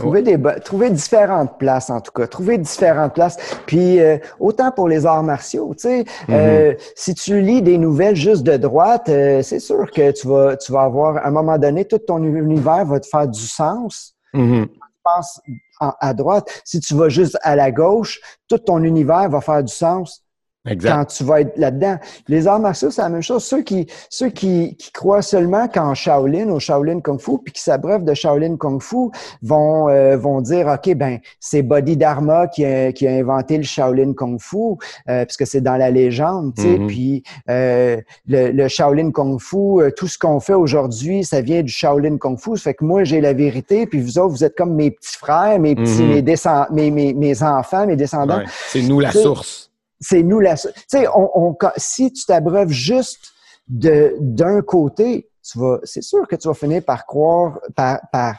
Trouver, des, trouver différentes places, en tout cas. Trouver différentes places. Puis, euh, autant pour les arts martiaux, tu sais, euh, mm-hmm. si tu lis des nouvelles juste de droite, euh, c'est sûr que tu vas, tu vas avoir, à un moment donné, tout ton univers va te faire du sens. Mm-hmm. Tu penses à droite. Si tu vas juste à la gauche, tout ton univers va faire du sens quand tu vas être là-dedans. Les arts martiaux, c'est la même chose. Ceux qui, ceux qui, qui croient seulement qu'en Shaolin, au Shaolin Kung Fu, puis qui s'abreuvent de Shaolin Kung Fu, vont, euh, vont dire, OK, ben c'est Bodhi Dharma qui a, qui a inventé le Shaolin Kung Fu, euh, puisque c'est dans la légende, tu sais, mm-hmm. puis euh, le, le, Shaolin Kung Fu, euh, tout ce qu'on fait aujourd'hui, ça vient du Shaolin Kung Fu. Ça fait que moi, j'ai la vérité, puis vous autres, vous êtes comme mes petits frères, mes petits, mm-hmm. mes, mes, mes, enfants, mes descendants. C'est nous la source c'est nous la. Tu sais, on, si tu t'abreuves juste de d'un côté, tu vas, c'est sûr que tu vas finir par croire, par, par,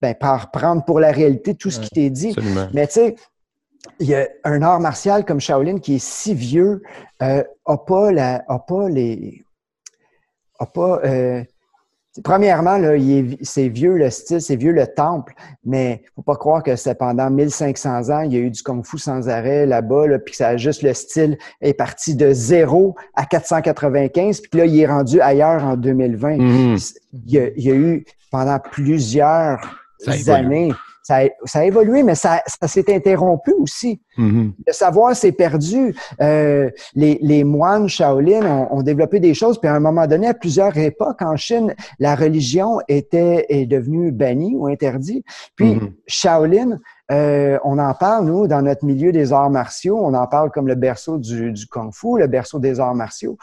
ben, par prendre pour la réalité tout ce qui t'est dit. Mais tu sais, il y a un art martial comme Shaolin qui est si vieux, euh, a pas la, a pas les, a pas, euh, Premièrement, là, c'est vieux le style, c'est vieux le temple, mais faut pas croire que c'est pendant 1500 ans, il y a eu du kung-fu sans arrêt là-bas, là, puis ça a juste le style est parti de zéro à 495, puis là, il est rendu ailleurs en 2020. Mm-hmm. il, y a, il, y a, eu pendant plusieurs années ça a, ça a évolué, mais ça, ça s'est interrompu aussi. Mm-hmm. Le savoir s'est perdu. Euh, les, les, moines Shaolin ont, ont, développé des choses, puis à un moment donné, à plusieurs époques en Chine, la religion était est devenue bannie ou interdite. Puis mm-hmm. Shaolin, euh, on en parle, nous, dans notre milieu des arts martiaux, on en parle comme le berceau du, du kung-fu, le berceau des arts martiaux.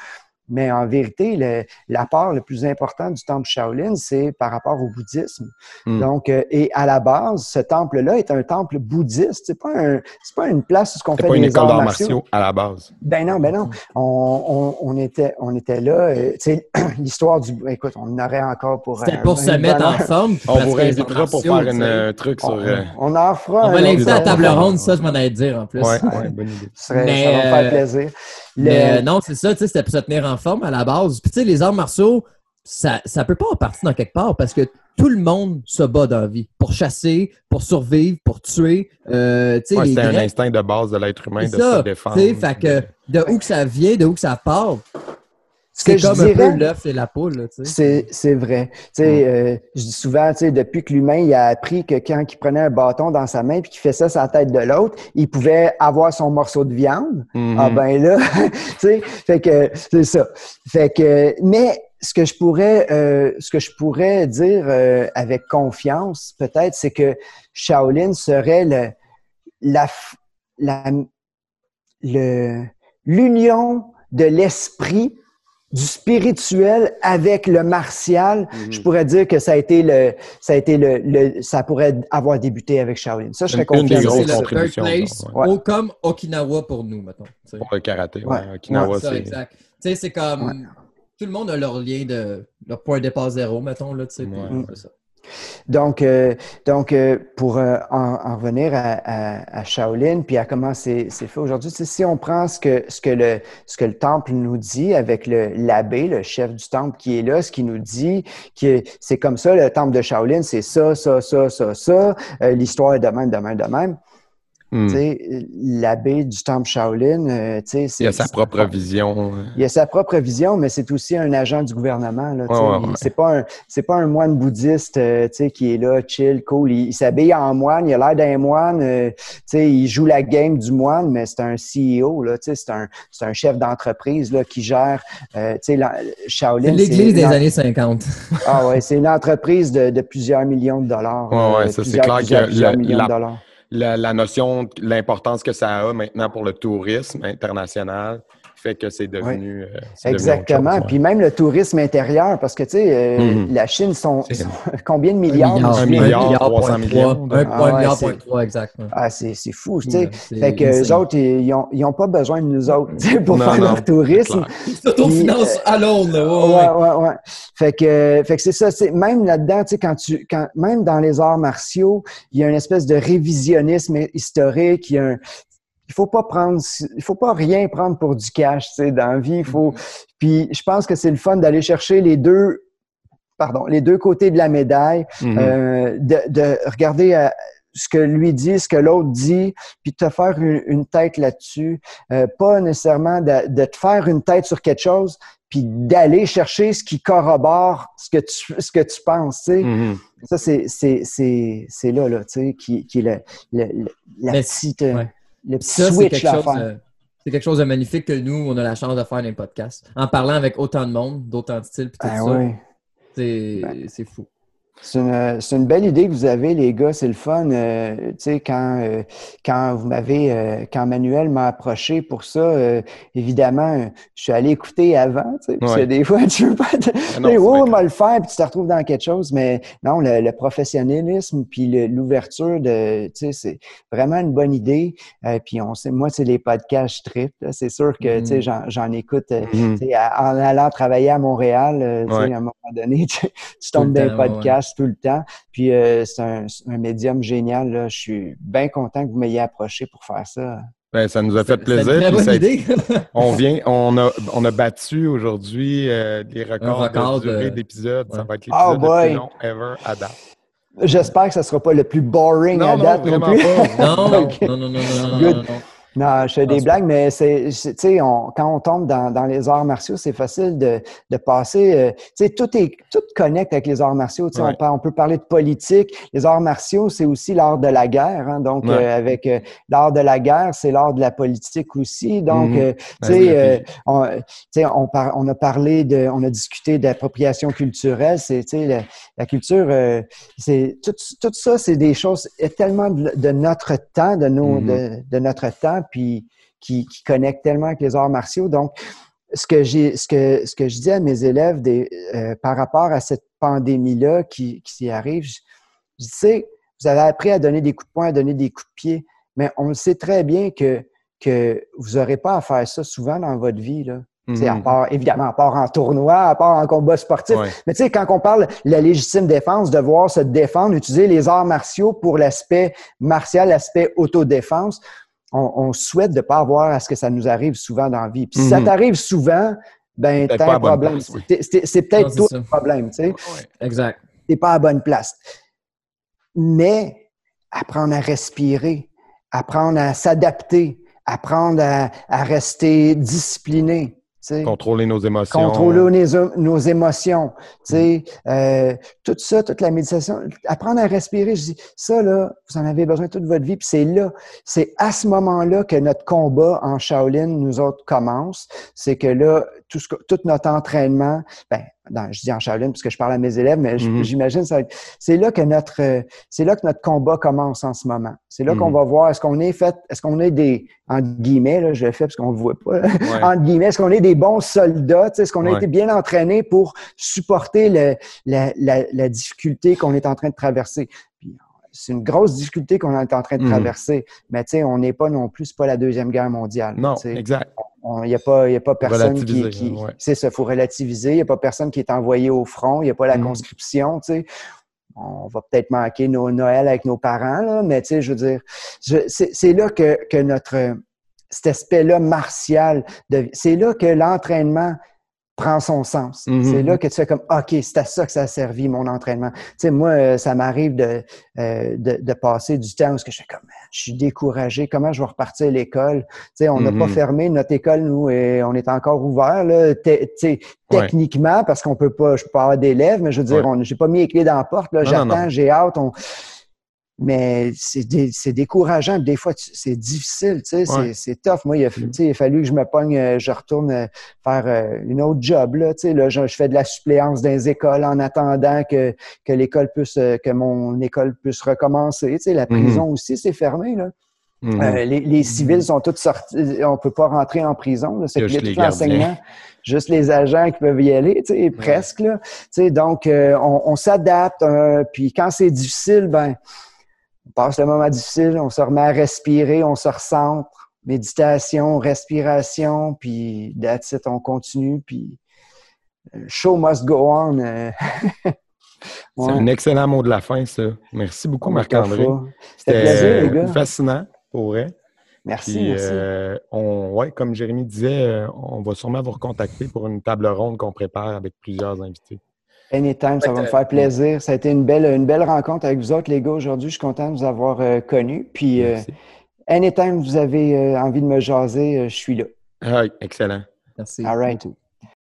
Mais en vérité, le, l'apport le plus important du temple Shaolin, c'est par rapport au bouddhisme. Hmm. Donc, euh, et à la base, ce temple-là est un temple bouddhiste. C'est pas un, c'est pas une place où ce qu'on fait pas une école d'arts martiaux à la base. Ben non, ben non. On, on, on était, on était là. Euh, tu sais, l'histoire du, écoute, on en aurait encore pour. C'était pour se mettre en forme. On vous réinvitera pour faire un truc sur. On, en fera. On va l'inviter à la table ronde, ça, je m'en allais dire en plus. Ouais, ouais bonne idée. ça, va me faire plaisir. Mais non, c'est ça, tu sais, c'était pour se tenir en forme à la base. Puis tu sais, les arts martiaux, ça ne peut pas en partir dans quelque part parce que tout le monde se bat dans la vie pour chasser, pour survivre, pour tuer. Euh, ouais, c'est un instinct de base de l'être humain de se défendre. Fait que de où que ça vient, de où que ça part, c'est comme un peu l'œuf et la poule. C'est, c'est vrai. Tu sais, euh, je dis souvent, tu sais, depuis que l'humain a appris que quand il prenait un bâton dans sa main puis qu'il fait ça sur la tête de l'autre, il pouvait avoir son morceau de viande. Mm-hmm. Ah ben là, tu sais, fait que c'est ça. Fait que, mais ce que je pourrais, euh, ce que je pourrais dire euh, avec confiance, peut-être, c'est que Shaolin serait le, la, la, le, l'union de l'esprit du spirituel avec le martial, je mhm. pourrais dire que ça a été le, ça a été le, le ça pourrait avoir débuté avec Shaolin. Ça, je serais confiant. C'est le place, ouais. comme Okinawa pour nous, mettons. Pour le karaté, ouais. Okinawa, c'est... exact. Tu sais, c'est comme... Tout le monde a leur lien de... leur point de départ zéro, mettons, là, tu sais. Donc, euh, donc euh, pour euh, en, revenir à, Shaolin, puis à comment c'est fait aujourd'hui, si on prend ce que, ce, que le, ce que le temple nous dit avec l'abbé, le, chef du temple qui est là, ce qui nous dit que c'est comme ça, le temple de Shaolin, c'est ça, ça, ça, ça, ça, l'histoire est de même, de même, de même. Hmm. L'abbé du temple Shaolin, euh, il a sa propre vision. Il a sa propre vision, mais c'est aussi un agent du gouvernement. Là, C'est pas un c'est pas un moine bouddhiste euh, qui est là, chill, cool. Il, s'habille en moine, il a l'air d'un moine. Euh, il joue la game du moine, mais c'est un CEO. C'est un, un chef d'entreprise qui gère Shaolin. C'est l'église des années 50. ah ouais, c'est une entreprise de, de, plusieurs millions de dollars. Ouais, ouais, ça c'est clair que millions de dollars la, la notion, l'importance que ça a maintenant pour le tourisme international fait que c'est devenu. Euh, Exactement. Puis même le tourisme intérieur, parce que, tu sais, euh, mm-hmm. la Chine, sont, combien de milliards? Un milliard, un 300 millions. Un, ah, milliard, point trois, exactement. Ah, c'est fou, tu sais. fait que les autres, ils n'ont pas besoin de nous autres pour faire leur tourisme. S'autofinance à Londres. Ouais, ouais, ouais. Fait que, fait que c'est ça. Même là-dedans, tu sais, quand tu, quand, même dans les arts martiaux, il y a une espèce de révisionnisme historique. Il y a un, il faut pas prendre, il faut pas rien prendre pour du cash, tu sais, dans la vie. Il faut, mm-hmm. puis je pense que c'est le fun d'aller chercher les deux, pardon, les deux côtés de la médaille, mm-hmm. de, de, regarder ce que lui dit, ce que l'autre dit, puis te faire une, tête là-dessus. pas nécessairement de, de, te faire une tête sur quelque chose, puis d'aller chercher ce qui corrobore ce que tu, ce que tu penses, tu sais. Mm-hmm. Ça, c'est, c'est, c'est, c'est là, là, tu sais, qui, qui est le, le, la petite, euh, le petit ça, switch à faire. c'est quelque chose de magnifique que nous, on a la chance de faire dans les podcasts. En parlant avec autant de monde, d'autant de styles, puis tout ben ça. C'est, ben. c'est fou. C'est une, une, belle idée que vous avez, les gars. C'est le fun. Euh, tu sais, quand, euh, quand vous m'avez, euh, quand Manuel m'a approché pour ça, évidemment, je suis allé écouter avant. Tu sais, parce que des fois, tu veux pas. Te... Ah non, oh, le faire, puis tu te retrouves dans quelque chose. Mais non, le, professionnalisme, puis l'ouverture de, tu sais, c'est vraiment une bonne idée. puis on sait, moi, c'est les podcasts trip. C'est sûr que, tu sais, mm-hmm. j'en écoute. Mm-hmm. Tu sais, en allant travailler à Montréal, tu sais, à un moment donné, tu, tombes dans les podcasts tout le temps. Puis euh, c'est un, médium génial. Là. Je suis bien content que vous m'ayez approché pour faire ça. Ben, ça nous a fait plaisir. on vient, on a, on a battu aujourd'hui euh, les records de durée d'épisode. Ça va être l'épisode oh le plus long ever à date. J'espère que ça ne sera pas le plus boring à date non, plus. non, non, non, non, non, non, non, non, je fais des blagues, mais c'est, tu sais, quand on tombe dans, dans les arts martiaux, c'est facile de, de passer. Euh, tu sais, tout est tout connecte avec les arts martiaux. Tu sais, on, on, peut parler de politique. Les arts martiaux, c'est aussi l'art de la guerre. Hein, donc, euh, avec euh, l'art de la guerre, c'est l'art de la politique aussi. Donc, mm-hmm. tu sais, on, on, on, a parlé de, on a discuté d'appropriation culturelle. C'est, tu sais, la, la, culture, c'est tout, tout ça, c'est des choses tellement de, notre temps, de nos, de, de notre temps puis qui, qui connecte tellement avec les arts martiaux. Donc, ce que j'ai, ce que, ce que je dis à mes élèves des, euh, par rapport à cette pandémie-là qui, qui s'y arrive, je, je sais, vous avez appris à donner des coups de poing, à donner des coups de pied, mais on le sait très bien que, que vous n'aurez pas à faire ça souvent dans votre vie. Là. Mm À part, évidemment, à part en tournoi, à part en combat sportif. Mais tu sais, quand on parle de la légitime défense, devoir se défendre, utiliser les arts martiaux pour l'aspect martial, l'aspect autodéfense, on, souhaite de ne pas avoir à ce que ça nous arrive souvent dans la vie. Puis si ça mhm. t'arrive souvent, ben, t'as un problème. C'est peut-être tout le problème, tu sais. Exact. T'es pas à bonne place. Mais apprendre à respirer, apprendre à s'adapter, apprendre à rester discipliné, Contrôler nos émotions. Contrôler nos, émotions. Mm. Euh, tout ça, toute la méditation. Apprendre à respirer, je dis, ça, là, vous en avez besoin toute votre vie. Puis c'est là, c'est à ce moment-là que notre combat en Shaolin, nous autres, commence. C'est que là, tout, ce, tout notre entraînement, ben, je dis en Shaolin parce que je parle à mes élèves, mais mm-hmm. j'imagine ça. C'est là que notre, c'est là que notre combat commence en ce moment. C'est là qu'on mm-hmm. va voir est-ce qu'on est fait, est-ce qu'on est des, entre guillemets, là, je le fais parce qu'on ne voit pas, entre guillemets, est-ce qu'on est des bons soldats, est-ce qu'on a été bien entraînés pour supporter le, la, la, la difficulté qu'on est en train de traverser? C'est une grosse difficulté qu'on est en train de mm-hmm. traverser. Mais tu sais, on n'est pas non plus, pas la Deuxième Guerre mondiale. Non, exact. Il n'y a, pas, y a pas personne qui. C'est ça, il faut relativiser. Il n'y a pas personne qui est envoyé au front. Il n'y a pas la mm. conscription. Tu sais. On va peut-être manquer nos Noël avec nos parents, là, mais tu sais, je veux dire, c'est là que, que notre cet aspect-là martial, c'est là que l'entraînement prend son sens. Mm-hmm. C'est là que tu fais comme, OK, c'est à ça que ça a servi, mon entraînement. Tu sais, moi, euh, ça m'arrive de, euh, de, de, passer du temps où je fais comme, je suis découragé, comment je vais repartir à l'école? Tu sais, on n'a pas mm-hmm. fermé notre école, nous, et on est encore ouvert, là, techniquement, parce qu'on peut pas, je peux pas avoir d'élèves, mais je veux dire, ouais. j'ai pas mis les clés dans la porte, là, j'attends, j'ai hâte, on mais c'est décourageant. Des fois, c'est difficile, tu sais, c'est tough. Moi, il a, mm. il a, fallu que je me pogne, euh, je retourne euh, faire euh, une autre job, là, tu sais. Là, je, fais de la suppléance dans les écoles en attendant que, que l'école puisse, que mon école puisse recommencer. Tu sais, la mm-hmm. prison aussi, c'est fermé, là. Mm-hmm. les, les, civils sont tous sortis. On peut pas rentrer en prison. C'est plus tout l'enseignement. Juste les agents qui peuvent y aller, tu sais, presque. Là. Tu sais, donc, on, on s'adapte. puis quand c'est difficile, ben on passe le moment difficile, on se remet à respirer, on se recentre, méditation, respiration, puis that's it, on continue, puis euh, show must go on. Euh. C'est un excellent mot de la fin, ça. Merci beaucoup, Marc-André. C'était fascinant, pour vrai. Merci, merci. Euh, on, ouais, comme Jérémy disait, on va sûrement vous recontacter pour une table ronde qu'on prépare avec plusieurs invités. Anytime, ça va me faire plaisir. Ça a été une belle, une belle rencontre avec vous autres, les gars, aujourd'hui. Je suis content de vous avoir connus. Puis, anytime vous avez envie de me jaser, je suis là. Ah, excellent. Merci. All right.